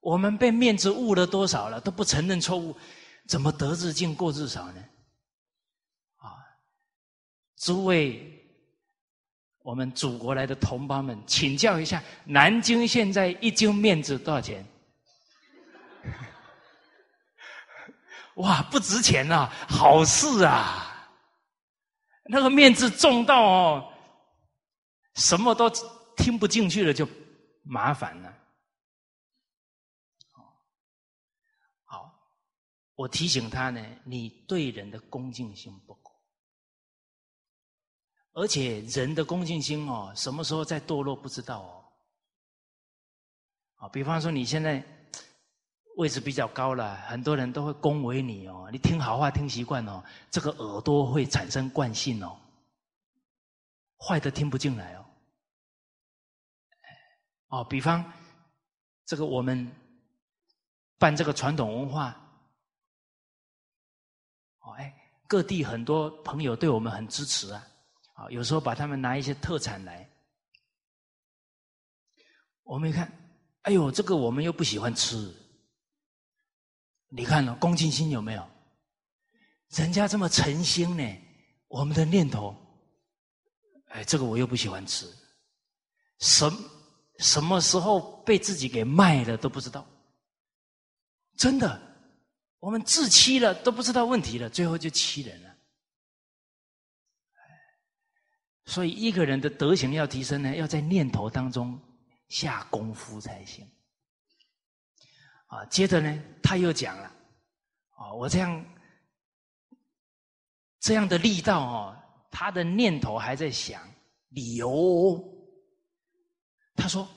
我们被面子误了多少了，都不承认错误，怎么得日进过日少呢？啊，诸位。我们祖国来的同胞们，请教一下，南京现在一斤面子多少钱？哇，不值钱呐！好事啊，那个面子重到哦，什么都听不进去了，就麻烦了。好，我提醒他呢，你对人的恭敬心不够。而且人的恭敬心哦，什么时候在堕落不知道哦。啊，比方说你现在位置比较高了，很多人都会恭维你哦。你听好话听习惯哦，这个耳朵会产生惯性哦，坏的听不进来哦。哦，比方这个我们办这个传统文化，哦，哎，各地很多朋友对我们很支持啊，啊，有时候把他们拿一些特产来，我们一看，哎呦，这个我们又不喜欢吃，你看了恭敬心有没有？人家这么诚心呢，我们的念头，哎，这个我又不喜欢吃，什什么时候被自己给卖了都不知道，真的。我们自欺了都不知道问题了，最后就欺人了。所以一个人的德行要提升呢，要在念头当中下功夫才行。啊，接着呢，他又讲了，啊，我这样这样的力道哦，他的念头还在想理由。他说：“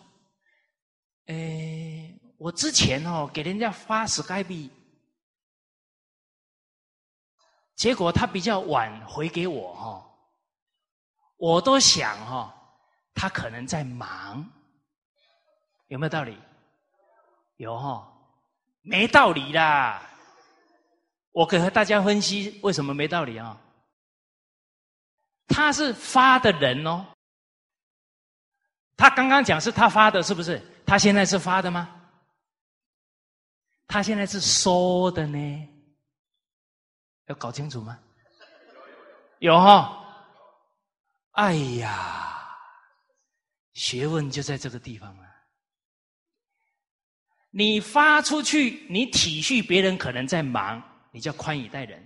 诶，我之前哦给人家发 sky 币。”结果他比较晚回给我哈，我都想哈，他可能在忙，有没有道理？有哈，没道理啦。我给大家分析为什么没道理啊？他是发的人哦，他刚刚讲是他发的，是不是？他现在是发的吗？他现在是收的呢？要搞清楚吗？有哈，哎呀，学问就在这个地方啊！你发出去，你体恤别人可能在忙，你叫宽以待人；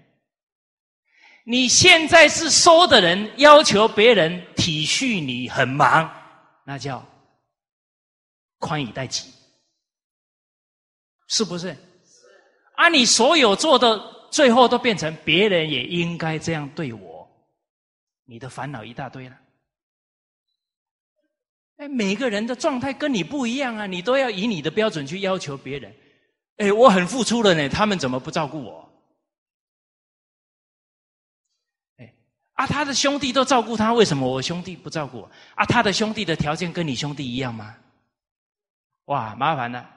你现在是收的人，要求别人体恤你很忙，那叫宽以待己，是不是？啊，你所有做的。最后都变成别人也应该这样对我，你的烦恼一大堆了。哎，每个人的状态跟你不一样啊，你都要以你的标准去要求别人。哎，我很付出了呢，他们怎么不照顾我？啊，他的兄弟都照顾他，为什么我兄弟不照顾我？啊，他的兄弟的条件跟你兄弟一样吗？哇，麻烦了，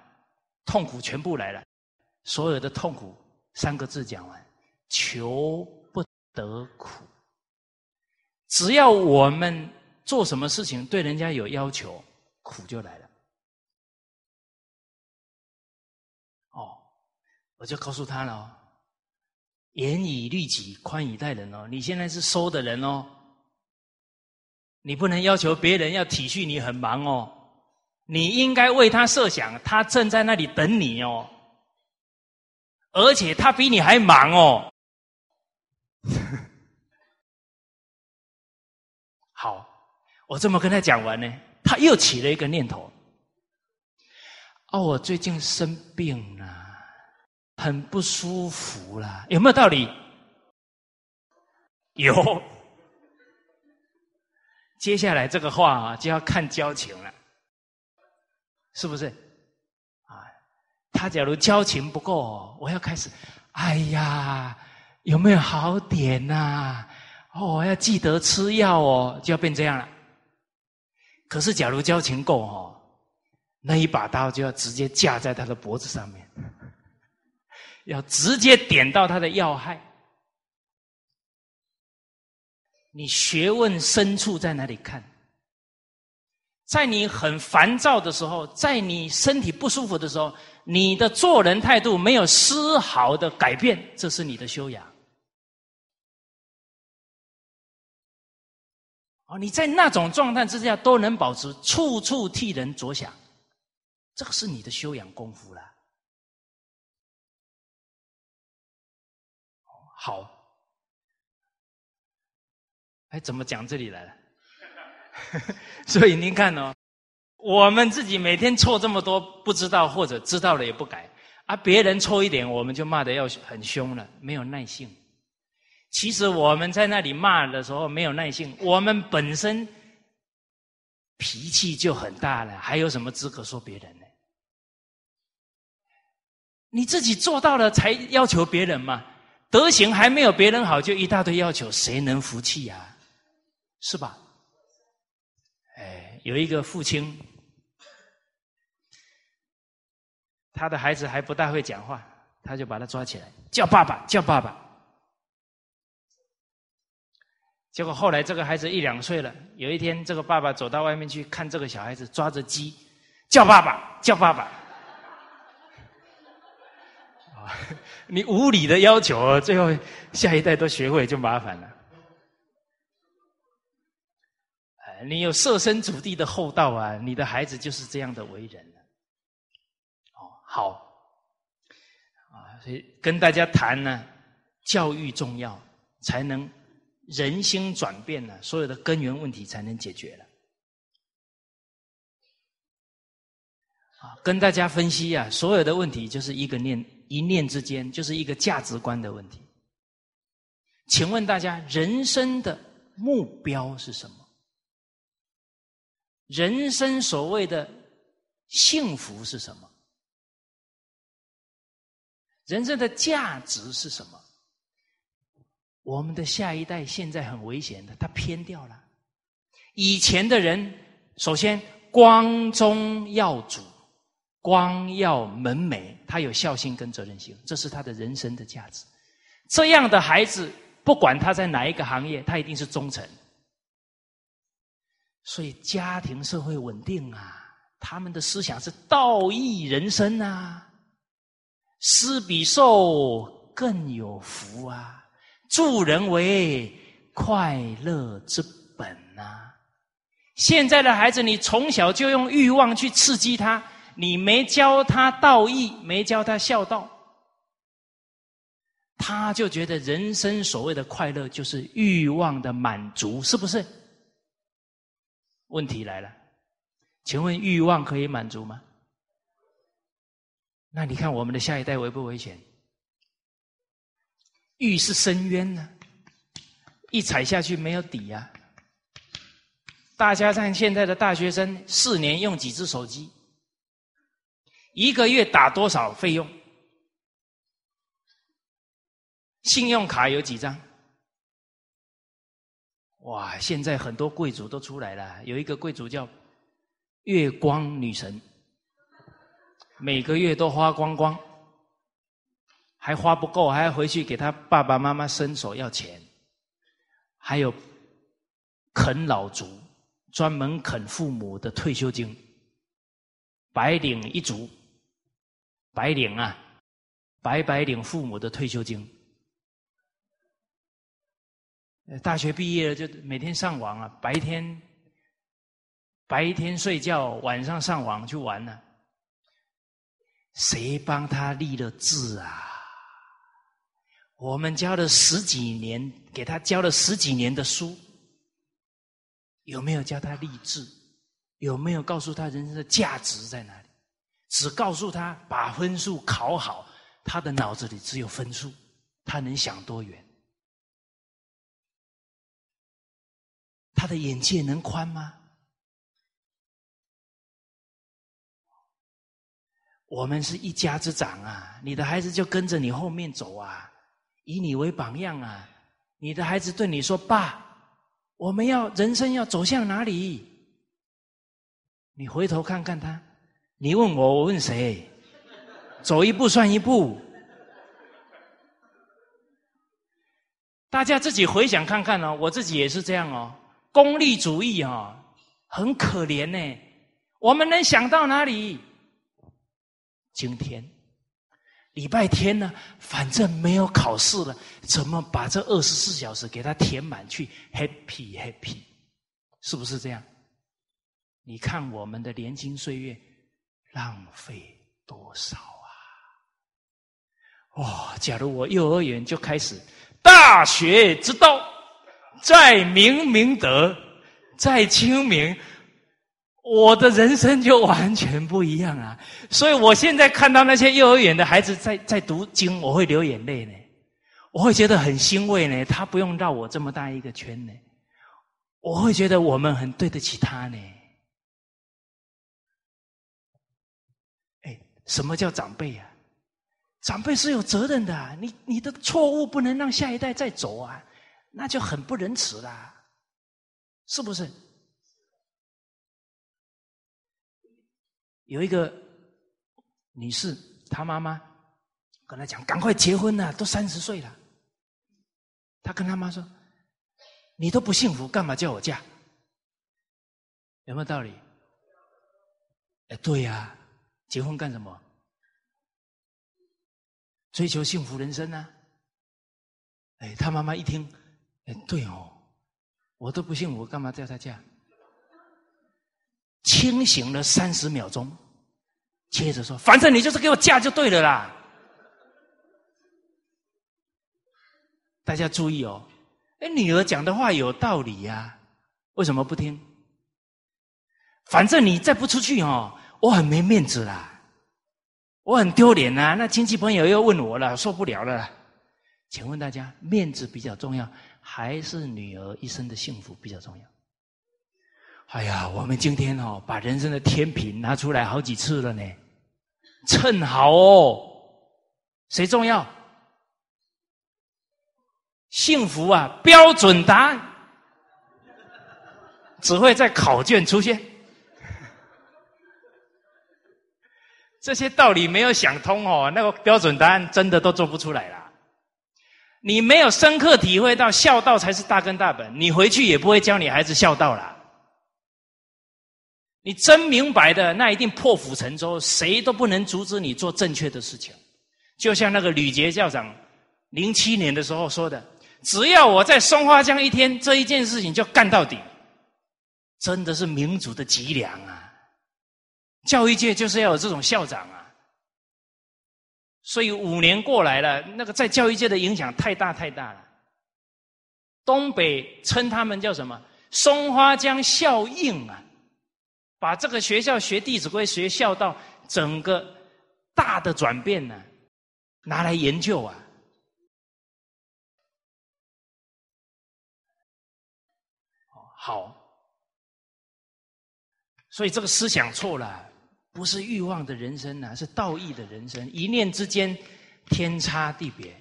痛苦全部来了，所有的痛苦。三个字讲完，求不得苦。只要我们做什么事情对人家有要求，苦就来了。哦，我就告诉他了哦，严以律己，宽以待人哦。你现在是收的人哦，你不能要求别人要体恤你很忙哦，你应该为他设想，他正在那里等你哦。而且他比你还忙哦。好，我这么跟他讲完呢，他又起了一个念头。哦，我最近生病了，很不舒服了，有没有道理？有。接下来这个话啊，就要看交情了，是不是？啊他假如交情不够，我要开始，哎呀，有没有好点呐？哦，要记得吃药哦，就要变这样了。可是假如交情够哦，那一把刀就要直接架在他的脖子上面，要直接点到他的要害。你学问深处在哪里看？在你很烦躁的时候，在你身体不舒服的时候，你的做人态度没有丝毫的改变，这是你的修养。哦，你在那种状态之下都能保持处处替人着想，这个是你的修养功夫了。好，哎，怎么讲这里来了？所以您看哦，我们自己每天错这么多，不知道或者知道了也不改，啊，别人错一点，我们就骂的要很凶了，没有耐性。其实我们在那里骂的时候没有耐性，我们本身脾气就很大了，还有什么资格说别人呢？你自己做到了才要求别人嘛，德行还没有别人好，就一大堆要求，谁能服气呀？是吧？哎有一个父亲，他的孩子还不大会讲话，他就把他抓起来，叫爸爸，叫爸爸。结果后来这个孩子一两岁了，有一天这个爸爸走到外面去看这个小孩子抓着鸡，叫爸爸叫爸爸。啊，你无理的要求，最后下一代都学会就麻烦了。你有设身处地的厚道啊，你的孩子就是这样的为人哦，好，啊，所以跟大家谈呢，教育重要，才能。人心转变了，所有的根源问题才能解决了。啊，跟大家分析啊，所有的问题就是一个念一念之间，就是一个价值观的问题。请问大家，人生的目标是什么？人生所谓的幸福是什么？人生的价值是什么？我们的下一代现在很危险的，他偏掉了。以前的人，首先光宗耀祖，光耀门楣，他有孝心跟责任心，这是他的人生的价值。这样的孩子，不管他在哪一个行业，他一定是忠诚。所以家庭社会稳定啊，他们的思想是道义人生啊，施比受更有福啊。助人为快乐之本呐！现在的孩子，你从小就用欲望去刺激他，你没教他道义，没教他孝道，他就觉得人生所谓的快乐就是欲望的满足，是不是？问题来了，请问欲望可以满足吗？那你看我们的下一代危不危险？欲是深渊呢，一踩下去没有底呀！大家看现在的大学生，四年用几只手机，一个月打多少费用？信用卡有几张？哇！现在很多贵族都出来了，有一个贵族叫月光女神，每个月都花光光。还花不够，还要回去给他爸爸妈妈伸手要钱。还有啃老族，专门啃父母的退休金。白领一族，白领啊，白白领父母的退休金。大学毕业了就每天上网啊，白天白天睡觉，晚上上网去玩呢。谁帮他立了志啊？我们教了十几年，给他教了十几年的书，有没有教他励志？有没有告诉他人生的价值在哪里？只告诉他把分数考好，他的脑子里只有分数，他能想多远？他的眼界能宽吗？我们是一家之长啊，你的孩子就跟着你后面走啊。以你为榜样啊！你的孩子对你说：“爸，我们要人生要走向哪里？”你回头看看他，你问我，我问谁？走一步算一步。大家自己回想看看哦，我自己也是这样哦。功利主义啊，很可怜呢。我们能想到哪里？今天。礼拜天呢，反正没有考试了，怎么把这二十四小时给它填满去？Happy Happy，是不是这样？你看我们的年轻岁月浪费多少啊！哇，假如我幼儿园就开始，大学之道，在明明德，在清明。我的人生就完全不一样啊！所以我现在看到那些幼儿园的孩子在在读经，我会流眼泪呢，我会觉得很欣慰呢。他不用绕我这么大一个圈呢，我会觉得我们很对得起他呢。什么叫长辈啊？长辈是有责任的，你你的错误不能让下一代再走啊，那就很不仁慈啦，是不是？有一个女士，她妈妈跟她讲：“赶快结婚呐，都三十岁了。”她跟她妈说：“你都不幸福，干嘛叫我嫁？有没有道理？哎，对呀，结婚干什么？追求幸福人生呢？哎，他妈妈一听，哎，对哦，我都不信，我，干嘛叫他嫁？清醒了三十秒钟，接着说：“反正你就是给我嫁就对了啦。”大家注意哦，哎，女儿讲的话有道理呀，为什么不听？反正你再不出去哦，我很没面子啦，我很丢脸呐。那亲戚朋友又问我了，受不了了。请问大家，面子比较重要，还是女儿一生的幸福比较重要？哎呀，我们今天哦，把人生的天平拿出来好几次了呢，称好哦，谁重要？幸福啊，标准答案只会在考卷出现。这些道理没有想通哦，那个标准答案真的都做不出来了。你没有深刻体会到孝道才是大根大本，你回去也不会教你孩子孝道了。你真明白的，那一定破釜沉舟，谁都不能阻止你做正确的事情。就像那个吕杰校长零七年的时候说的。只要我在松花江一天，这一件事情就干到底，真的是民主的脊梁啊！教育界就是要有这种校长啊！所以五年过来了，那个在教育界的影响太大太大了。东北称他们叫什么？松花江效应啊！把这个学校学《弟子规》、学孝道，整个大的转变呢，拿来研究啊！好，所以这个思想错了，不是欲望的人生呐，是道义的人生。一念之间，天差地别。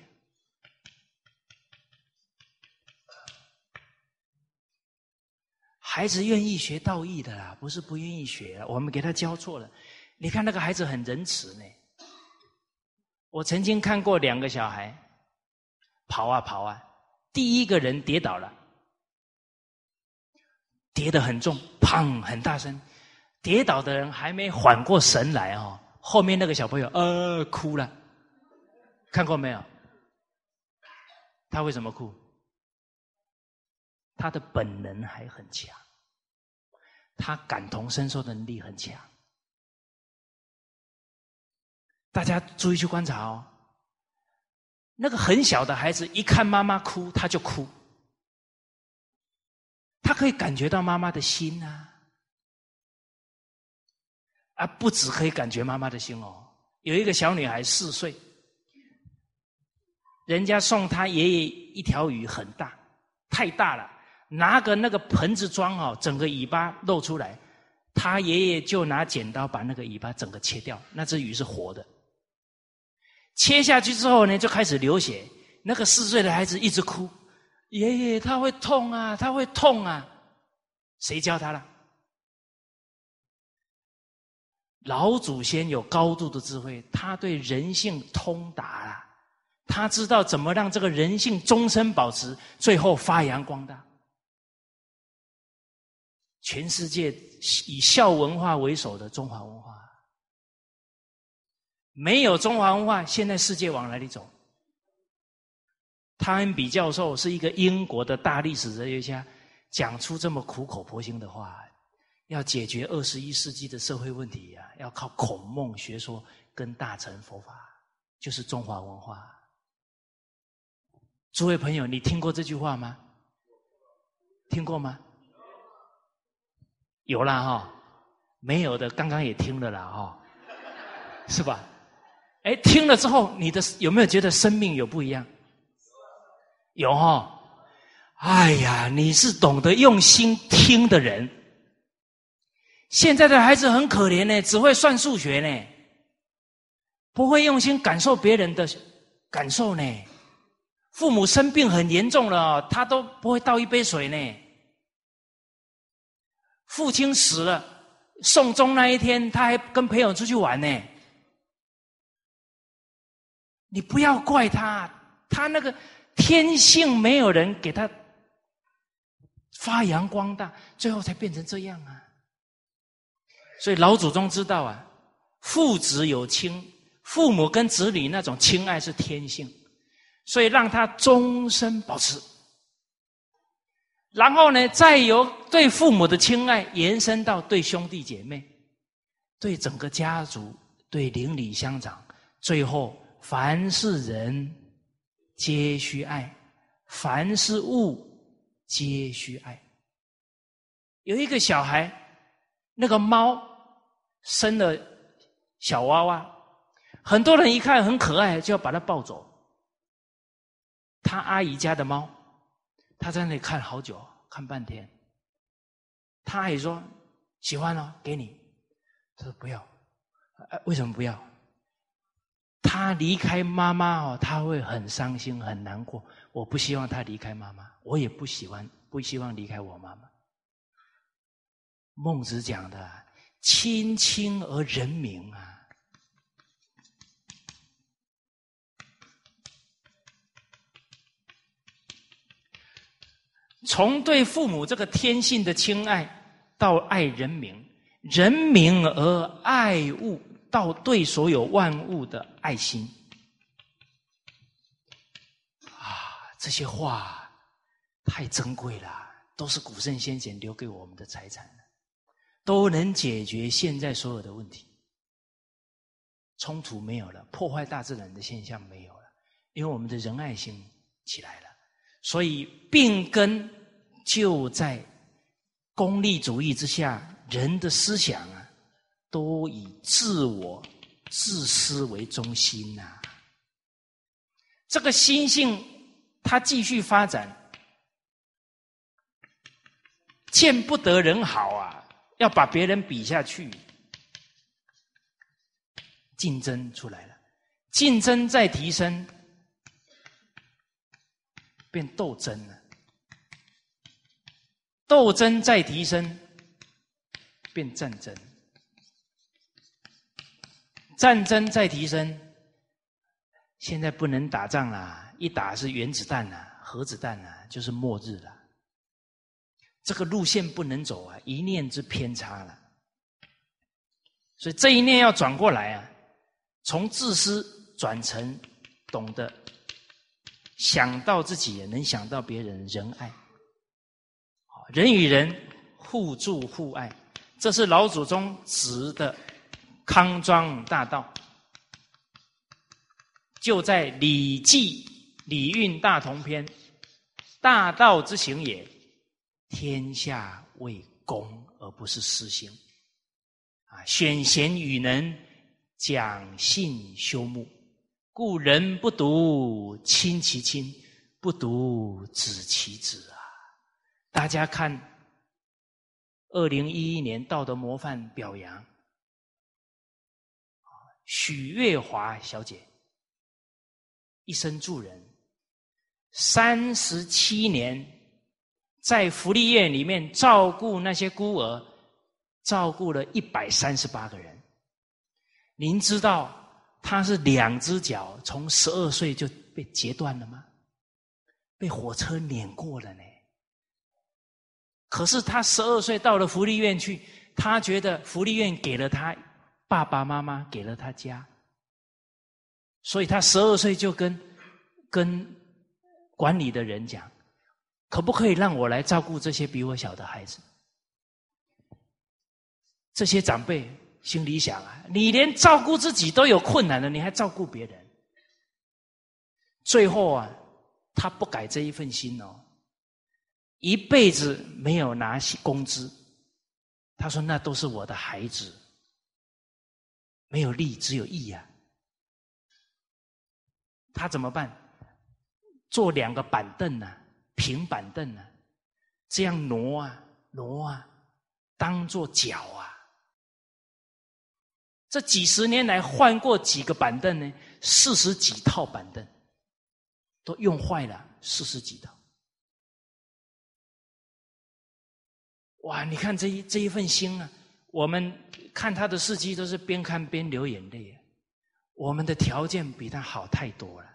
孩子愿意学道义的啦，不是不愿意学，我们给他教错了。你看那个孩子很仁慈呢。我曾经看过两个小孩跑啊跑啊，第一个人跌倒了。跌得很重，砰，很大声。跌倒的人还没缓过神来哦，后面那个小朋友呃哭了，看过没有？他为什么哭？他的本能还很强，他感同身受的能力很强。大家注意去观察哦，那个很小的孩子一看妈妈哭，他就哭。他可以感觉到妈妈的心呐，啊，不止可以感觉妈妈的心哦。有一个小女孩四岁，人家送她爷爷一条鱼，很大，太大了，拿个那个盆子装哦，整个尾巴露出来，他爷爷就拿剪刀把那个尾巴整个切掉，那只鱼是活的。切下去之后呢，就开始流血，那个四岁的孩子一直哭。爷爷，他会痛啊，他会痛啊！谁教他了？老祖先有高度的智慧，他对人性通达了，他知道怎么让这个人性终身保持，最后发扬光大。全世界以孝文化为首的中华文化，没有中华文化，现在世界往哪里走？汤恩比教授是一个英国的大历史哲学家，讲出这么苦口婆心的话：要解决二十一世纪的社会问题啊，要靠孔孟学说跟大乘佛法，就是中华文化。诸位朋友，你听过这句话吗？听过吗？有啦哈，没有的刚刚也听了啦哈，是吧？哎，听了之后，你的有没有觉得生命有不一样？有哈，哎呀，你是懂得用心听的人。现在的孩子很可怜呢，只会算数学呢，不会用心感受别人的感受呢。父母生病很严重了，他都不会倒一杯水呢。父亲死了，送终那一天，他还跟朋友出去玩呢。你不要怪他，他那个。天性没有人给他发扬光大，最后才变成这样啊！所以老祖宗知道啊，父子有亲，父母跟子女那种亲爱是天性，所以让他终身保持。然后呢，再由对父母的亲爱延伸到对兄弟姐妹、对整个家族、对邻里乡长，最后凡是人皆须爱，凡是物皆须爱。有一个小孩，那个猫生了小娃娃，很多人一看很可爱，就要把它抱走。他阿姨家的猫。他在那里看好久，看半天。他阿姨说：“喜欢哦，给你。”他说：“不要。”为什么不要？他离开妈妈哦，他会很伤心、很难过。我不希望他离开妈妈，我也不喜欢、不希望离开我妈妈。孟子讲的“亲亲而仁民”啊。从对父母这个天性的亲爱，到爱人民，人民而爱物，到对所有万物的爱心，啊，这些话太珍贵了，都是古圣先贤留给我们的财产，都能解决现在所有的问题。冲突没有了，破坏大自然的现象没有了，因为我们的仁爱心起来了。所以病根就在功利主义之下，人的思想啊，都以自我、自私为中心呐。这个心性，它继续发展，见不得人好啊，要把别人比下去，竞争出来了，竞争再提升。变斗争了，斗争再提升，变战争，战争再提升，现在不能打仗了，一打是原子弹啊，核子弹啊，就是末日了。这个路线不能走啊，一念之偏差了。所以这一念要转过来啊，从自私转成懂得。想到自己也能想到别人仁爱，人与人互助互爱，这是老祖宗指的康庄大道。就在《礼记·礼运大同篇》：“大道之行也，天下为公而不是私心。”啊，选贤与能，讲信修睦。故人不独亲其亲，不独子其子啊！大家看，二零一一年道德模范表扬许月华小姐，一生助人，三十七年在福利院里面照顾那些孤儿，照顾了一百三十八个人。您知道？他是两只脚从十二岁就被截断了吗？被火车碾过了呢。可是他十二岁到了福利院去，他觉得福利院给了他爸爸妈妈，给了他家，所以他十二岁就跟跟管理的人讲，可不可以让我来照顾这些比我小的孩子？这些长辈。心里想啊，你连照顾自己都有困难了，你还照顾别人？最后啊，他不改这一份心哦，一辈子没有拿工资。他说：“那都是我的孩子，没有利只有义呀。”他怎么办？坐两个板凳呢，平板凳呢，这样挪啊挪啊，当做脚啊。这几十年来换过几个板凳呢？四十几套板凳都用坏了，四十几套。哇！你看这一这一份心啊，我们看他的事迹都是边看边流眼泪。我们的条件比他好太多了，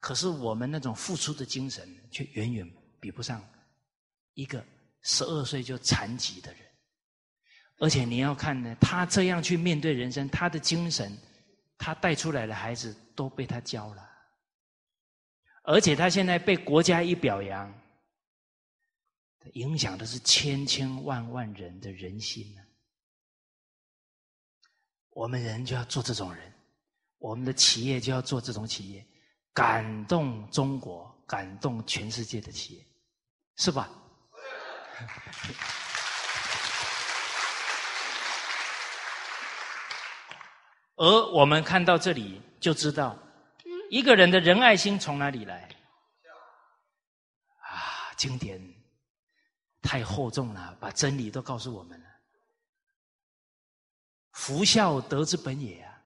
可是我们那种付出的精神却远远比不上一个十二岁就残疾的人，而且你要看呢，他这样去面对人生，他的精神，他带出来的孩子都被他教了，而且他现在被国家一表扬，影响的是千千万万人的人心呢。我们人就要做这种人，我们的企业就要做这种企业，感动中国，感动全世界的企业，是吧？而我们看到这里，就知道一个人的仁爱心从哪里来。啊，经典太厚重了，把真理都告诉我们了。福孝德之本也啊，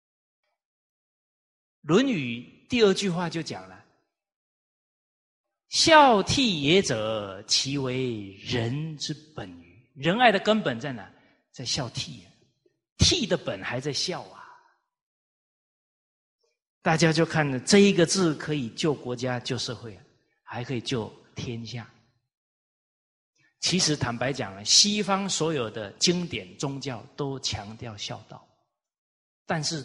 《论语》第二句话就讲了。孝悌也者，其为人之本于仁爱的根本在哪？在孝悌，啊悌的本还在孝啊！大家就看这一个字，可以救国家、救社会，还可以救天下。其实坦白讲了，西方所有的经典宗教都强调孝道，但是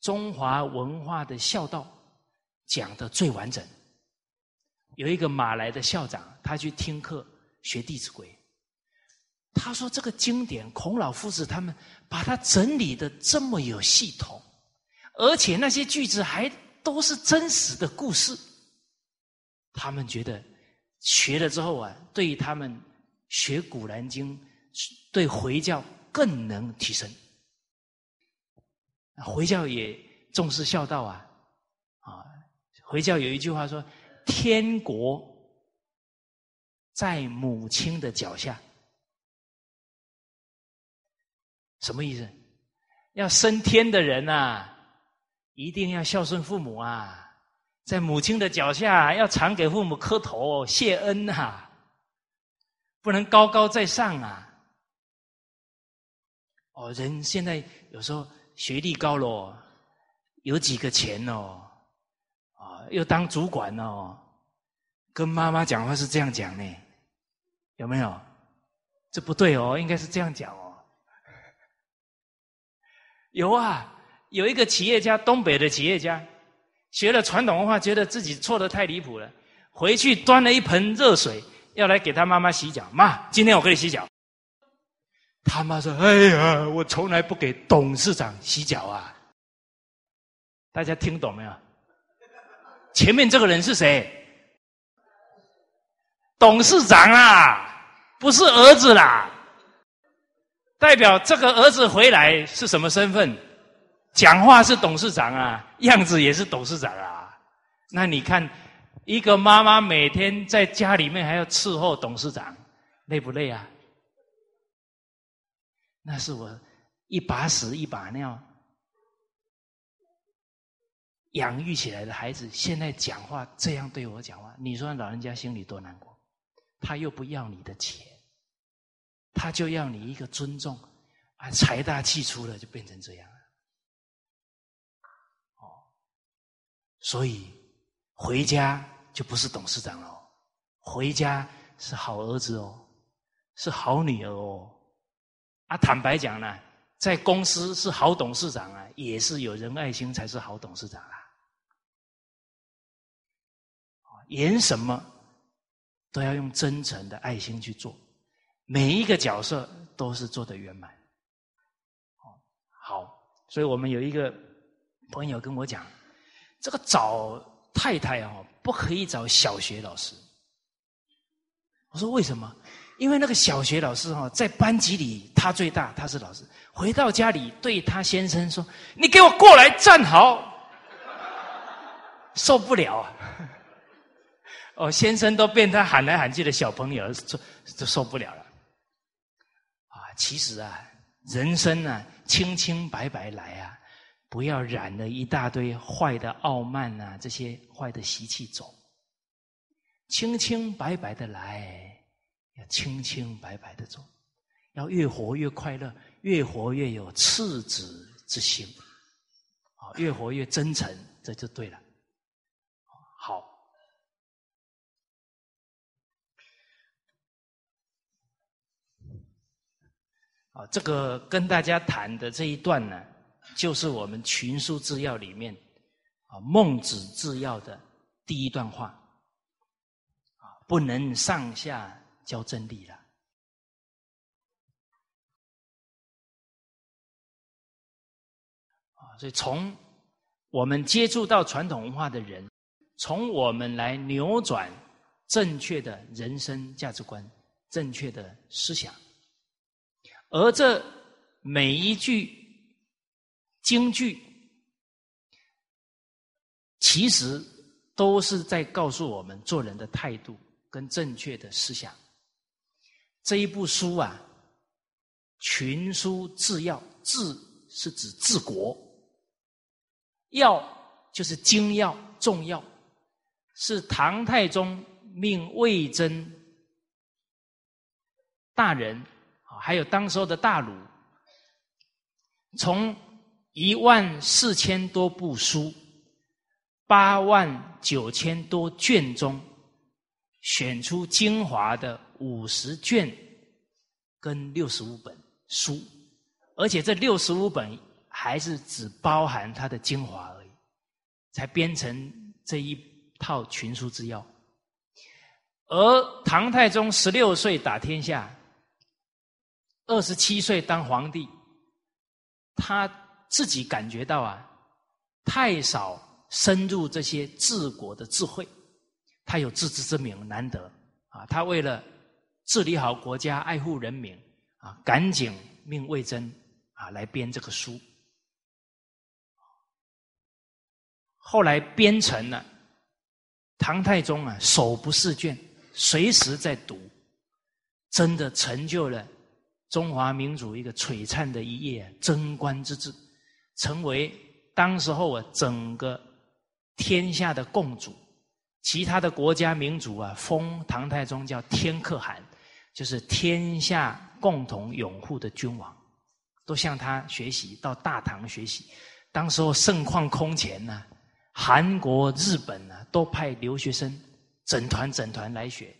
中华文化的孝道讲的最完整。有一个马来的校长，他去听课学《弟子规》，他说：“这个经典，孔老夫子他们把它整理的这么有系统，而且那些句子还都是真实的故事。他们觉得学了之后啊，对于他们学《古兰经》，对回教更能提升。回教也重视孝道啊，啊，回教有一句话说。”天国在母亲的脚下，什么意思？要升天的人呐，一定要孝顺父母啊，在母亲的脚下要常给父母磕头谢恩呐，不能高高在上啊。哦，人现在有时候学历高了，有几个钱哦。又当主管哦，跟妈妈讲话是这样讲呢，有没有？这不对哦，应该是这样讲哦。有啊，有一个企业家，东北的企业家，学了传统文化，觉得自己错的太离谱了，回去端了一盆热水，要来给他妈妈洗脚。妈，今天我给你洗脚。他妈说：“哎呀，我从来不给董事长洗脚啊。”大家听懂没有？前面这个人是谁？董事长啊，不是儿子啦。代表这个儿子回来是什么身份？讲话是董事长啊，样子也是董事长啊。那你看，一个妈妈每天在家里面还要伺候董事长，累不累啊？那是我一把屎一把尿。养育起来的孩子，现在讲话这样对我讲话，你说老人家心里多难过？他又不要你的钱，他就要你一个尊重，啊，财大气粗了就变成这样了。哦，所以回家就不是董事长了，回家是好儿子哦，是好女儿哦。啊，坦白讲呢，在公司是好董事长啊，也是有仁爱心才是好董事长啊。演什么都要用真诚的爱心去做，每一个角色都是做的圆满。好，所以我们有一个朋友跟我讲，这个找太太哦，不可以找小学老师。我说为什么？因为那个小学老师哈，在班级里他最大，他是老师，回到家里对他先生说：“你给我过来站好。”受不了啊！哦，先生都变他喊来喊去的小朋友，就就受不了了。啊，其实啊，人生啊，清清白白来啊，不要染了一大堆坏的傲慢啊，这些坏的习气走。清清白白的来，要清清白白的走，要越活越快乐，越活越有赤子之心，啊，越活越真诚，这就对了。好。啊，这个跟大家谈的这一段呢，就是我们群书治要里面啊孟子治要的第一段话啊，不能上下交真理了啊，所以从我们接触到传统文化的人，从我们来扭转正确的人生价值观、正确的思想。而这每一句京剧，其实都是在告诉我们做人的态度跟正确的思想。这一部书啊，《群书治要》，治是指治国，要就是精要、重要，是唐太宗命魏征大人。还有当时候的大儒，从一万四千多部书、八万九千多卷中，选出精华的五十卷跟六十五本书，而且这六十五本还是只包含它的精华而已，才编成这一套群书之要。而唐太宗十六岁打天下。二十七岁当皇帝，他自己感觉到啊，太少深入这些治国的智慧，他有自知之明难得啊，他为了治理好国家、爱护人民啊，赶紧命魏征啊来编这个书。后来编成了，唐太宗啊手不释卷，随时在读，真的成就了。中华民族一个璀璨的一页，贞观之治，成为当时候啊整个天下的共主，其他的国家民族啊封唐太宗叫天可汗，就是天下共同拥护的君王，都向他学习，到大唐学习。当时候盛况空前呢，韩国、日本呢都派留学生整团整团来学。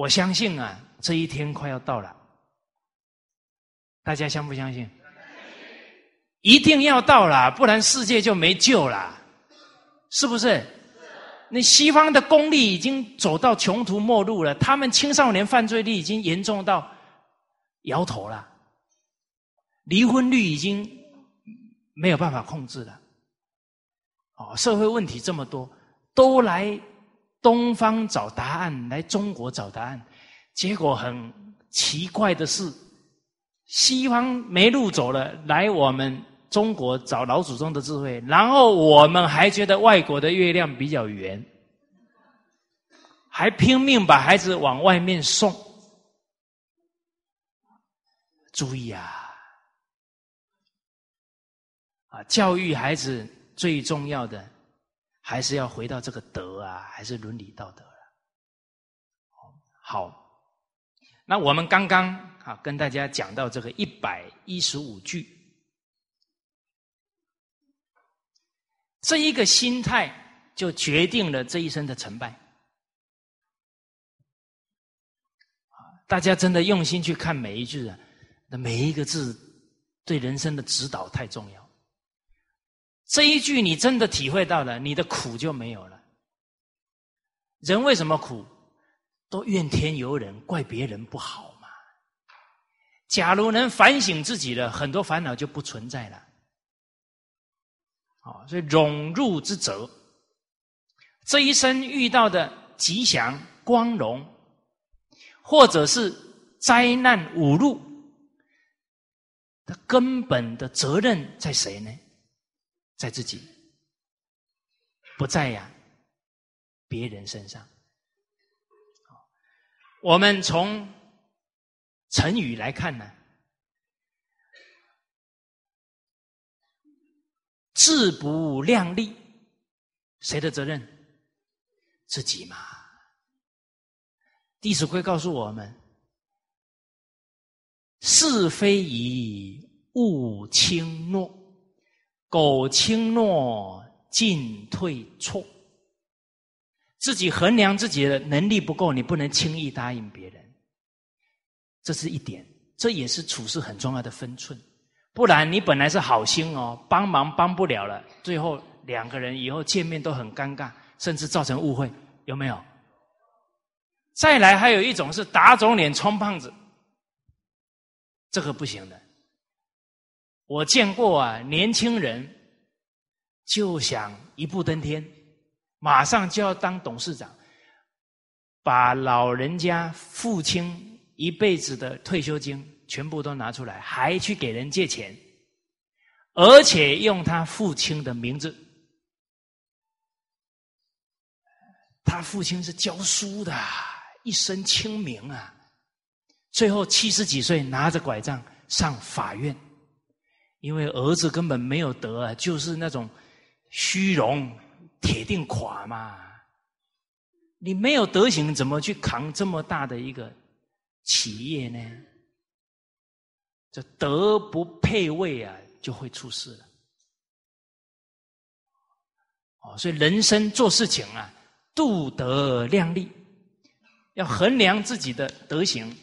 我相信啊。这一天快要到了，大家相不相信？一定要到了，不然世界就没救了，是不是？那西方的功力已经走到穷途末路了，他们青少年犯罪率已经严重到摇头了，离婚率已经没有办法控制了。哦，社会问题这么多，都来东方找答案，来中国找答案。结果很奇怪的是，西方没路走了，来我们中国找老祖宗的智慧，然后我们还觉得外国的月亮比较圆，还拼命把孩子往外面送。注意啊！啊，教育孩子最重要的，还是要回到这个德啊，还是伦理道德了。好。那我们刚刚啊跟大家讲到这个一百一十五句，这一个心态就决定了这一生的成败。大家真的用心去看每一句啊，那每一个字对人生的指导太重要。这一句你真的体会到了，你的苦就没有了。人为什么苦？都怨天尤人，怪别人不好嘛？假如能反省自己的，很多烦恼就不存在了。好，所以荣辱之责，这一生遇到的吉祥光荣，或者是灾难五路，的根本的责任在谁呢？在自己，不在呀别人身上。我们从成语来看呢，自不量力，谁的责任？自己嘛。《弟子规》告诉我们：是非以勿轻诺，苟轻诺，进退错。自己衡量自己的能力不够，你不能轻易答应别人。这是一点，这也是处事很重要的分寸。不然你本来是好心哦，帮忙帮不了了，最后两个人以后见面都很尴尬，甚至造成误会，有没有？再来还有一种是打肿脸充胖子，这个不行的。我见过啊，年轻人就想一步登天，马上就要当董事长，把老人家父亲一辈子的退休金全部都拿出来，还去给人借钱，而且用他父亲的名字，他父亲是教书的，一身清名啊，最后七十几岁拿着拐杖上法院。因为儿子根本没有德啊，就是那种虚荣，铁定垮嘛。你没有德行，怎么去扛这么大的一个企业呢？这德不配位啊，就会出事了。哦，所以人生做事情啊，度德量力，要衡量自己的德行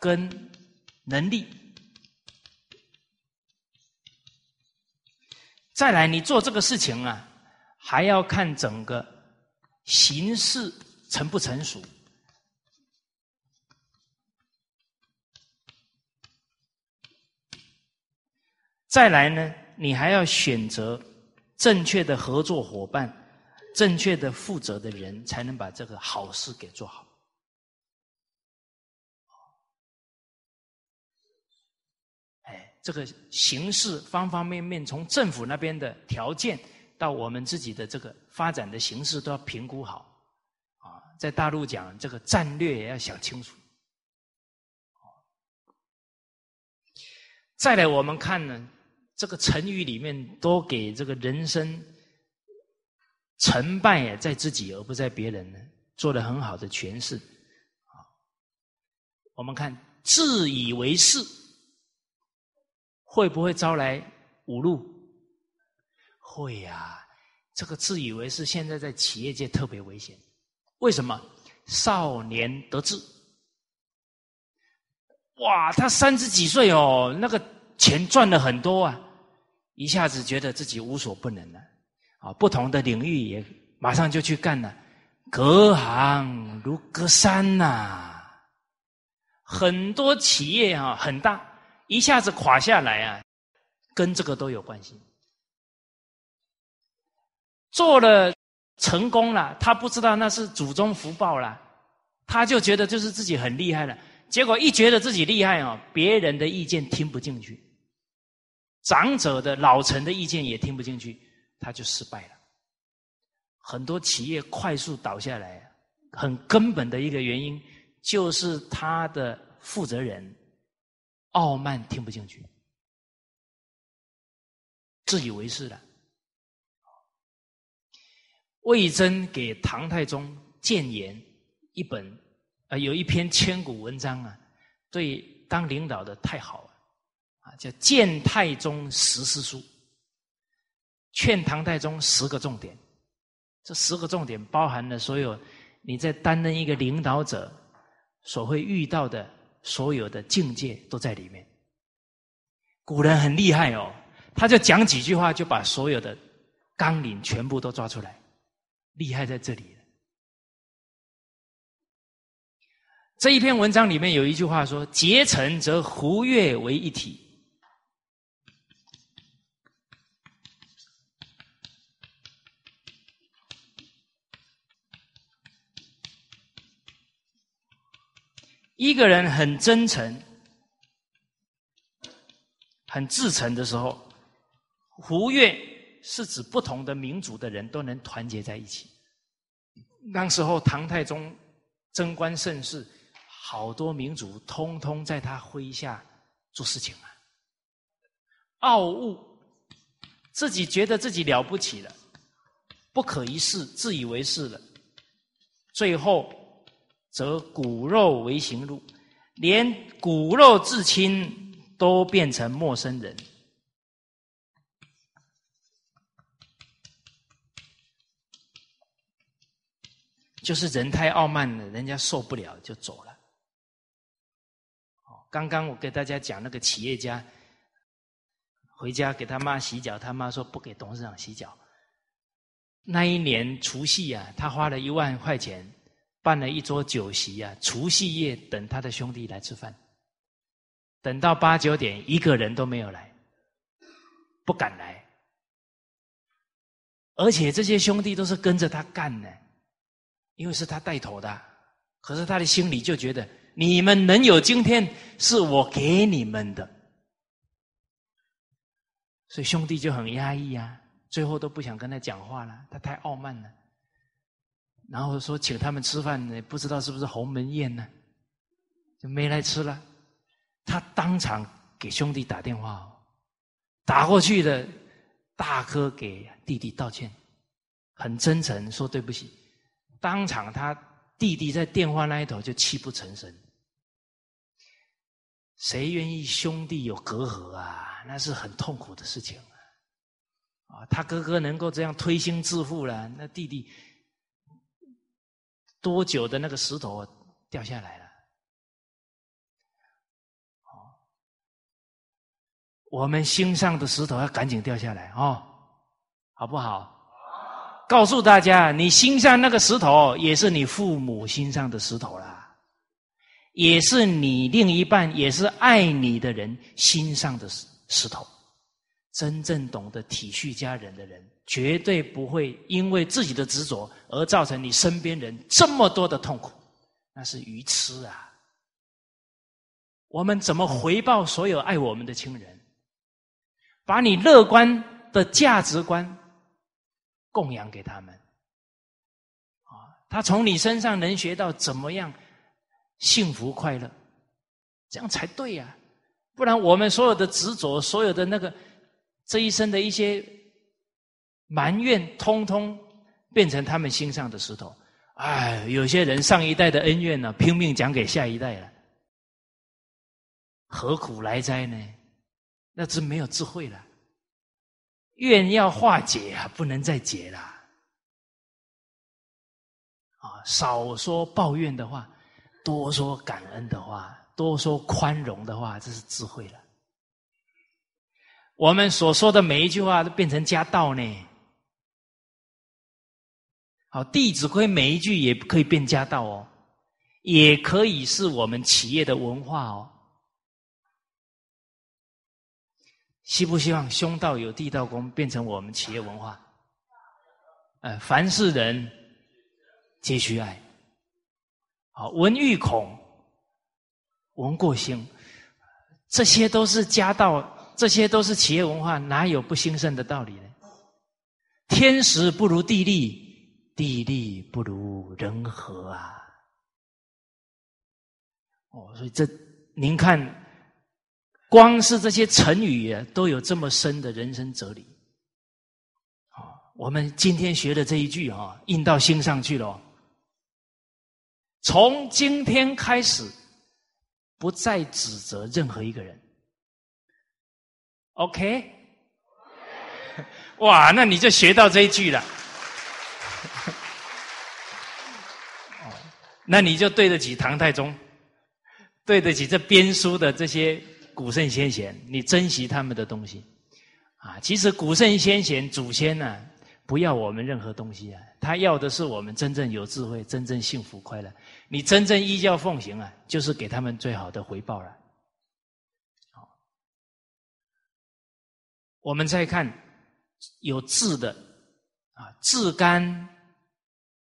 跟能力。再来，你做这个事情啊，还要看整个形势成不成熟。再来呢，你还要选择正确的合作伙伴、正确的负责的人，才能把这个好事给做好。这个形势方方面面，从政府那边的条件到我们自己的这个发展的形势，都要评估好。啊，在大陆讲这个战略也要想清楚。再来，我们看呢，这个成语里面都给这个人生成败也在自己而不在别人呢，做了很好的诠释。啊，我们看自以为是。会不会招来五路？会呀，这个自以为是，现在在企业界特别危险。为什么？少年得志，哇，他三十几岁哦，那个钱赚了很多啊，一下子觉得自己无所不能了，啊，不同的领域也马上就去干了，隔行如隔山呐，很多企业啊，很大。一下子垮下来啊，跟这个都有关系。做了成功了，他不知道那是祖宗福报了，他就觉得就是自己很厉害了。结果一觉得自己厉害哦，别人的意见听不进去，长者的老臣的意见也听不进去，他就失败了。很多企业快速倒下来，很根本的一个原因就是他的负责人。傲慢听不进去，自以为是的。魏征给唐太宗谏言一本，啊，有一篇千古文章啊，对当领导的太好了，啊，叫《谏太宗十思书》，劝唐太宗十个重点。这十个重点包含了所有你在担任一个领导者所会遇到的。所有的境界都在里面。古人很厉害哦，他就讲几句话，就把所有的纲领全部都抓出来，厉害在这里这一篇文章里面有一句话说：“结成则胡越为一体。”一个人很真诚、很至诚的时候，胡越是指不同的民族的人都能团结在一起。那时候唐太宗贞观盛世，好多民族通通在他麾下做事情啊。傲物，自己觉得自己了不起了，不可一世，自以为是了，最后。则骨肉为行路，连骨肉至亲都变成陌生人，就是人太傲慢了，人家受不了就走了。哦，刚刚我给大家讲那个企业家回家给他妈洗脚，他妈说不给董事长洗脚。那一年除夕啊，他花了一万块钱办了一桌酒席啊，除夕夜等他的兄弟来吃饭，等到八九点一个人都没有来，不敢来，而且这些兄弟都是跟着他干的，因为是他带头的，可是他的心里就觉得。你们能有今天，是我给你们的，所以兄弟就很压抑啊，最后都不想跟他讲话了，他太傲慢了。然后说请他们吃饭，不知道是不是鸿门宴呢，就没来吃了。他当场给兄弟打电话，打过去的大哥给弟弟道歉，很真诚说对不起。当场他弟弟在电话那一头就泣不成声。谁愿意兄弟有隔阂啊？那是很痛苦的事情啊！啊，他哥哥能够这样推心置腹了，那弟弟多久的那个石头掉下来了？哦，我们心上的石头要赶紧掉下来哦，好不好？告诉大家，你心上那个石头，也是你父母心上的石头啦。也是你另一半，也是爱你的人心上的石石头。真正懂得体恤家人的人，绝对不会因为自己的执着而造成你身边人这么多的痛苦。那是愚痴啊！我们怎么回报所有爱我们的亲人？把你乐观的价值观供养给他们啊！他从你身上能学到怎么样？幸福快乐，这样才对呀！不然我们所有的执着，所有的那个这一生的一些埋怨，通通变成他们心上的石头。哎，有些人上一代的恩怨呢，拼命讲给下一代了，何苦来哉呢？那真没有智慧了。怨要化解啊，不能再解了。啊，少说抱怨的话。多说感恩的话，多说宽容的话，这是智慧了。我们所说的每一句话都变成家道呢。好，《弟子规》每一句也可以变家道哦，也可以是我们企业的文化哦。希不希望兄道友、弟道恭变成我们企业文化？呃，凡是人皆须爱。好，闻欲恐，闻过兴，这些都是家道，这些都是企业文化，哪有不兴盛的道理呢？天时不如地利，地利不如人和啊！哦，所以这您看，光是这些成语，都有这么深的人生哲理。啊，我们今天学的这一句啊，印到心上去了。从今天开始，不再指责任何一个人。OK，哇，那你就学到这一句了。那你就对得起唐太宗，对得起这编书的这些古圣先贤，你珍惜他们的东西啊。其实古圣先贤祖先呢。不要我们任何东西啊！他要的是我们真正有智慧、真正幸福快乐。你真正依教奉行啊，就是给他们最好的回报了。好，我们再看有智的啊，自甘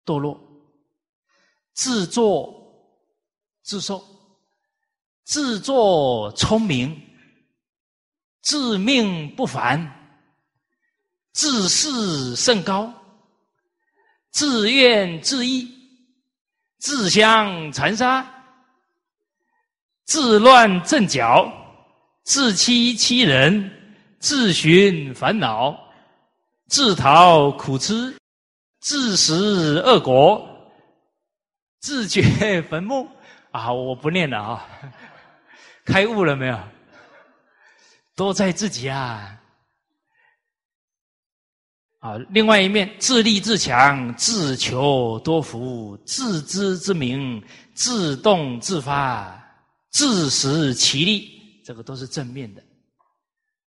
堕落，自作自受，自作聪明，自命不凡。自视甚高，自怨自艾，自相残杀，自乱阵脚，自欺欺人，自寻烦恼，自讨苦吃，自食恶果，自掘坟墓。啊，我不念了啊！开悟了没有？都在自己啊！啊，另外一面，自立自强，自求多福，自知之明，自动自发，自食其力，这个都是正面的。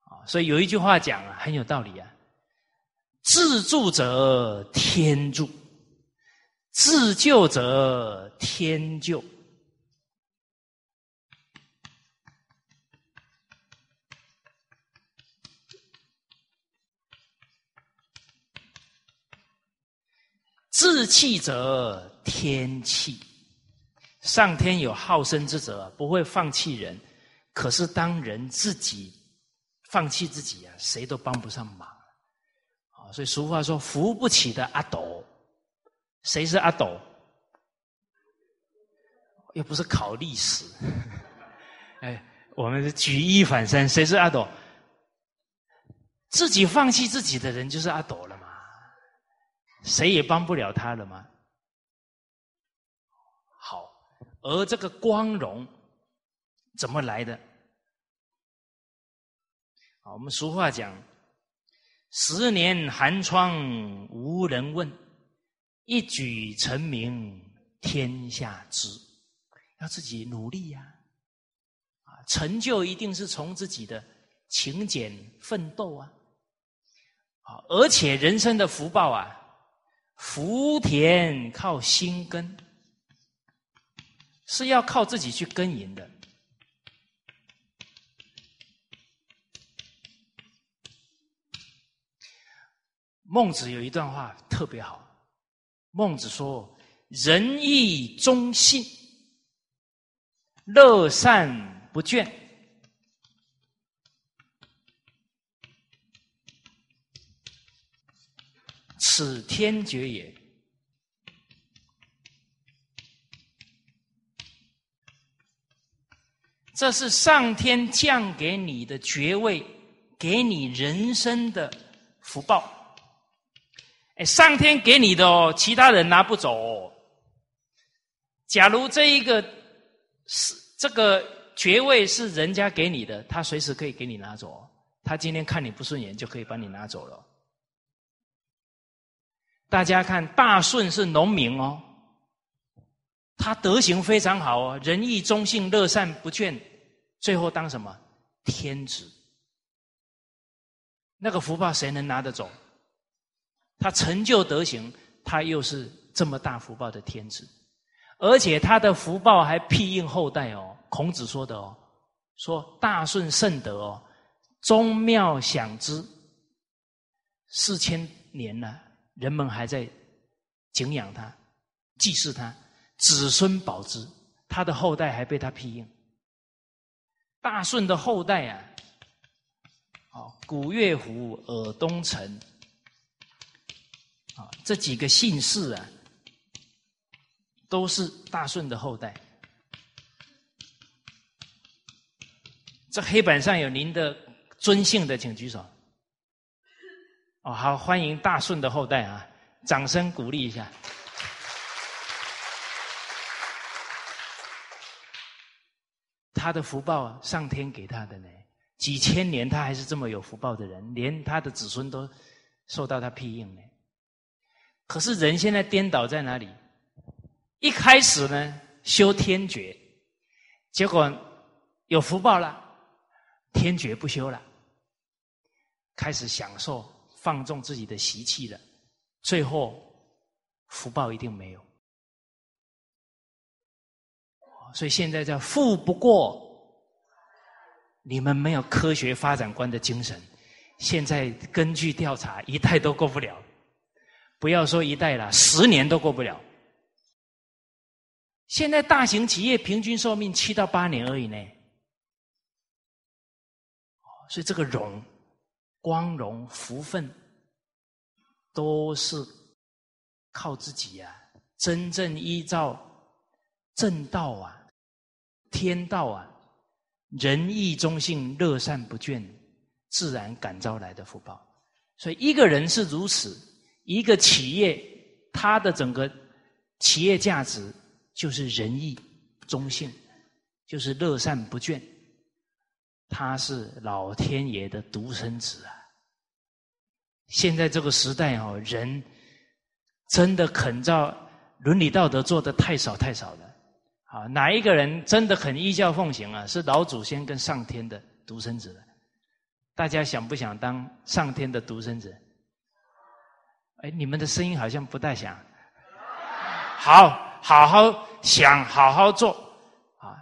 啊，所以有一句话讲啊，很有道理啊：自助者天助，自救者天救。自弃者天弃，上天有好生之者，不会放弃人。可是当人自己放弃自己啊，谁都帮不上忙。啊，所以俗话说：“扶不起的阿斗。”谁是阿斗？又不是考历史。哎，我们举一反三，谁是阿斗？自己放弃自己的人就是阿斗了嘛。谁也帮不了他了吗？好，而这个光荣怎么来的？啊，我们俗话讲：“十年寒窗无人问，一举成名天下知。”要自己努力呀！啊，成就一定是从自己的勤俭奋斗啊！啊，而且人生的福报啊。福田靠心耕，是要靠自己去耕耘的。孟子有一段话特别好，孟子说：“仁义忠信，乐善不倦。”此天爵也，这是上天降给你的爵位，给你人生的福报。哎，上天给你的哦，其他人拿不走。假如这一个是这个爵位是人家给你的，他随时可以给你拿走。他今天看你不顺眼，就可以把你拿走了。大家看，大顺是农民哦，他德行非常好哦，仁义忠信，乐善不倦，最后当什么天子？那个福报谁能拿得走？他成就德行，他又是这么大福报的天子，而且他的福报还庇应后代哦。孔子说的哦，说大顺圣德哦，宗庙享之，四千年了。人们还在敬仰他、祭祀他，子孙保之，他的后代还被他庇应。大舜的后代啊，哦，古月虎、尔东城，啊，这几个姓氏啊，都是大顺的后代。这黑板上有您的尊姓的，请举手。哦，好，欢迎大顺的后代啊！掌声鼓励一下。他的福报，上天给他的呢，几千年他还是这么有福报的人，连他的子孙都受到他庇应呢。可是人现在颠倒在哪里？一开始呢，修天觉，结果有福报了，天爵不修了，开始享受。放纵自己的习气了，最后福报一定没有。所以现在叫富不过，你们没有科学发展观的精神。现在根据调查，一代都过不了，不要说一代了，十年都过不了。现在大型企业平均寿命七到八年而已呢。所以这个荣。光荣福分都是靠自己呀！真正依照正道啊、天道啊、仁义忠信、乐善不倦，自然感召来的福报。所以一个人是如此，一个企业它的整个企业价值就是仁义忠信，就是乐善不倦。他是老天爷的独生子啊！现在这个时代哦，人真的肯照伦理道德做的太少太少了啊，哪一个人真的很依教奉行啊？是老祖先跟上天的独生子。大家想不想当上天的独生子？哎，你们的声音好像不太响。好，好好想，好好做啊，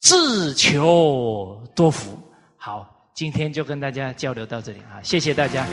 自求多福。好，今天就跟大家交流到这里啊，谢谢大家。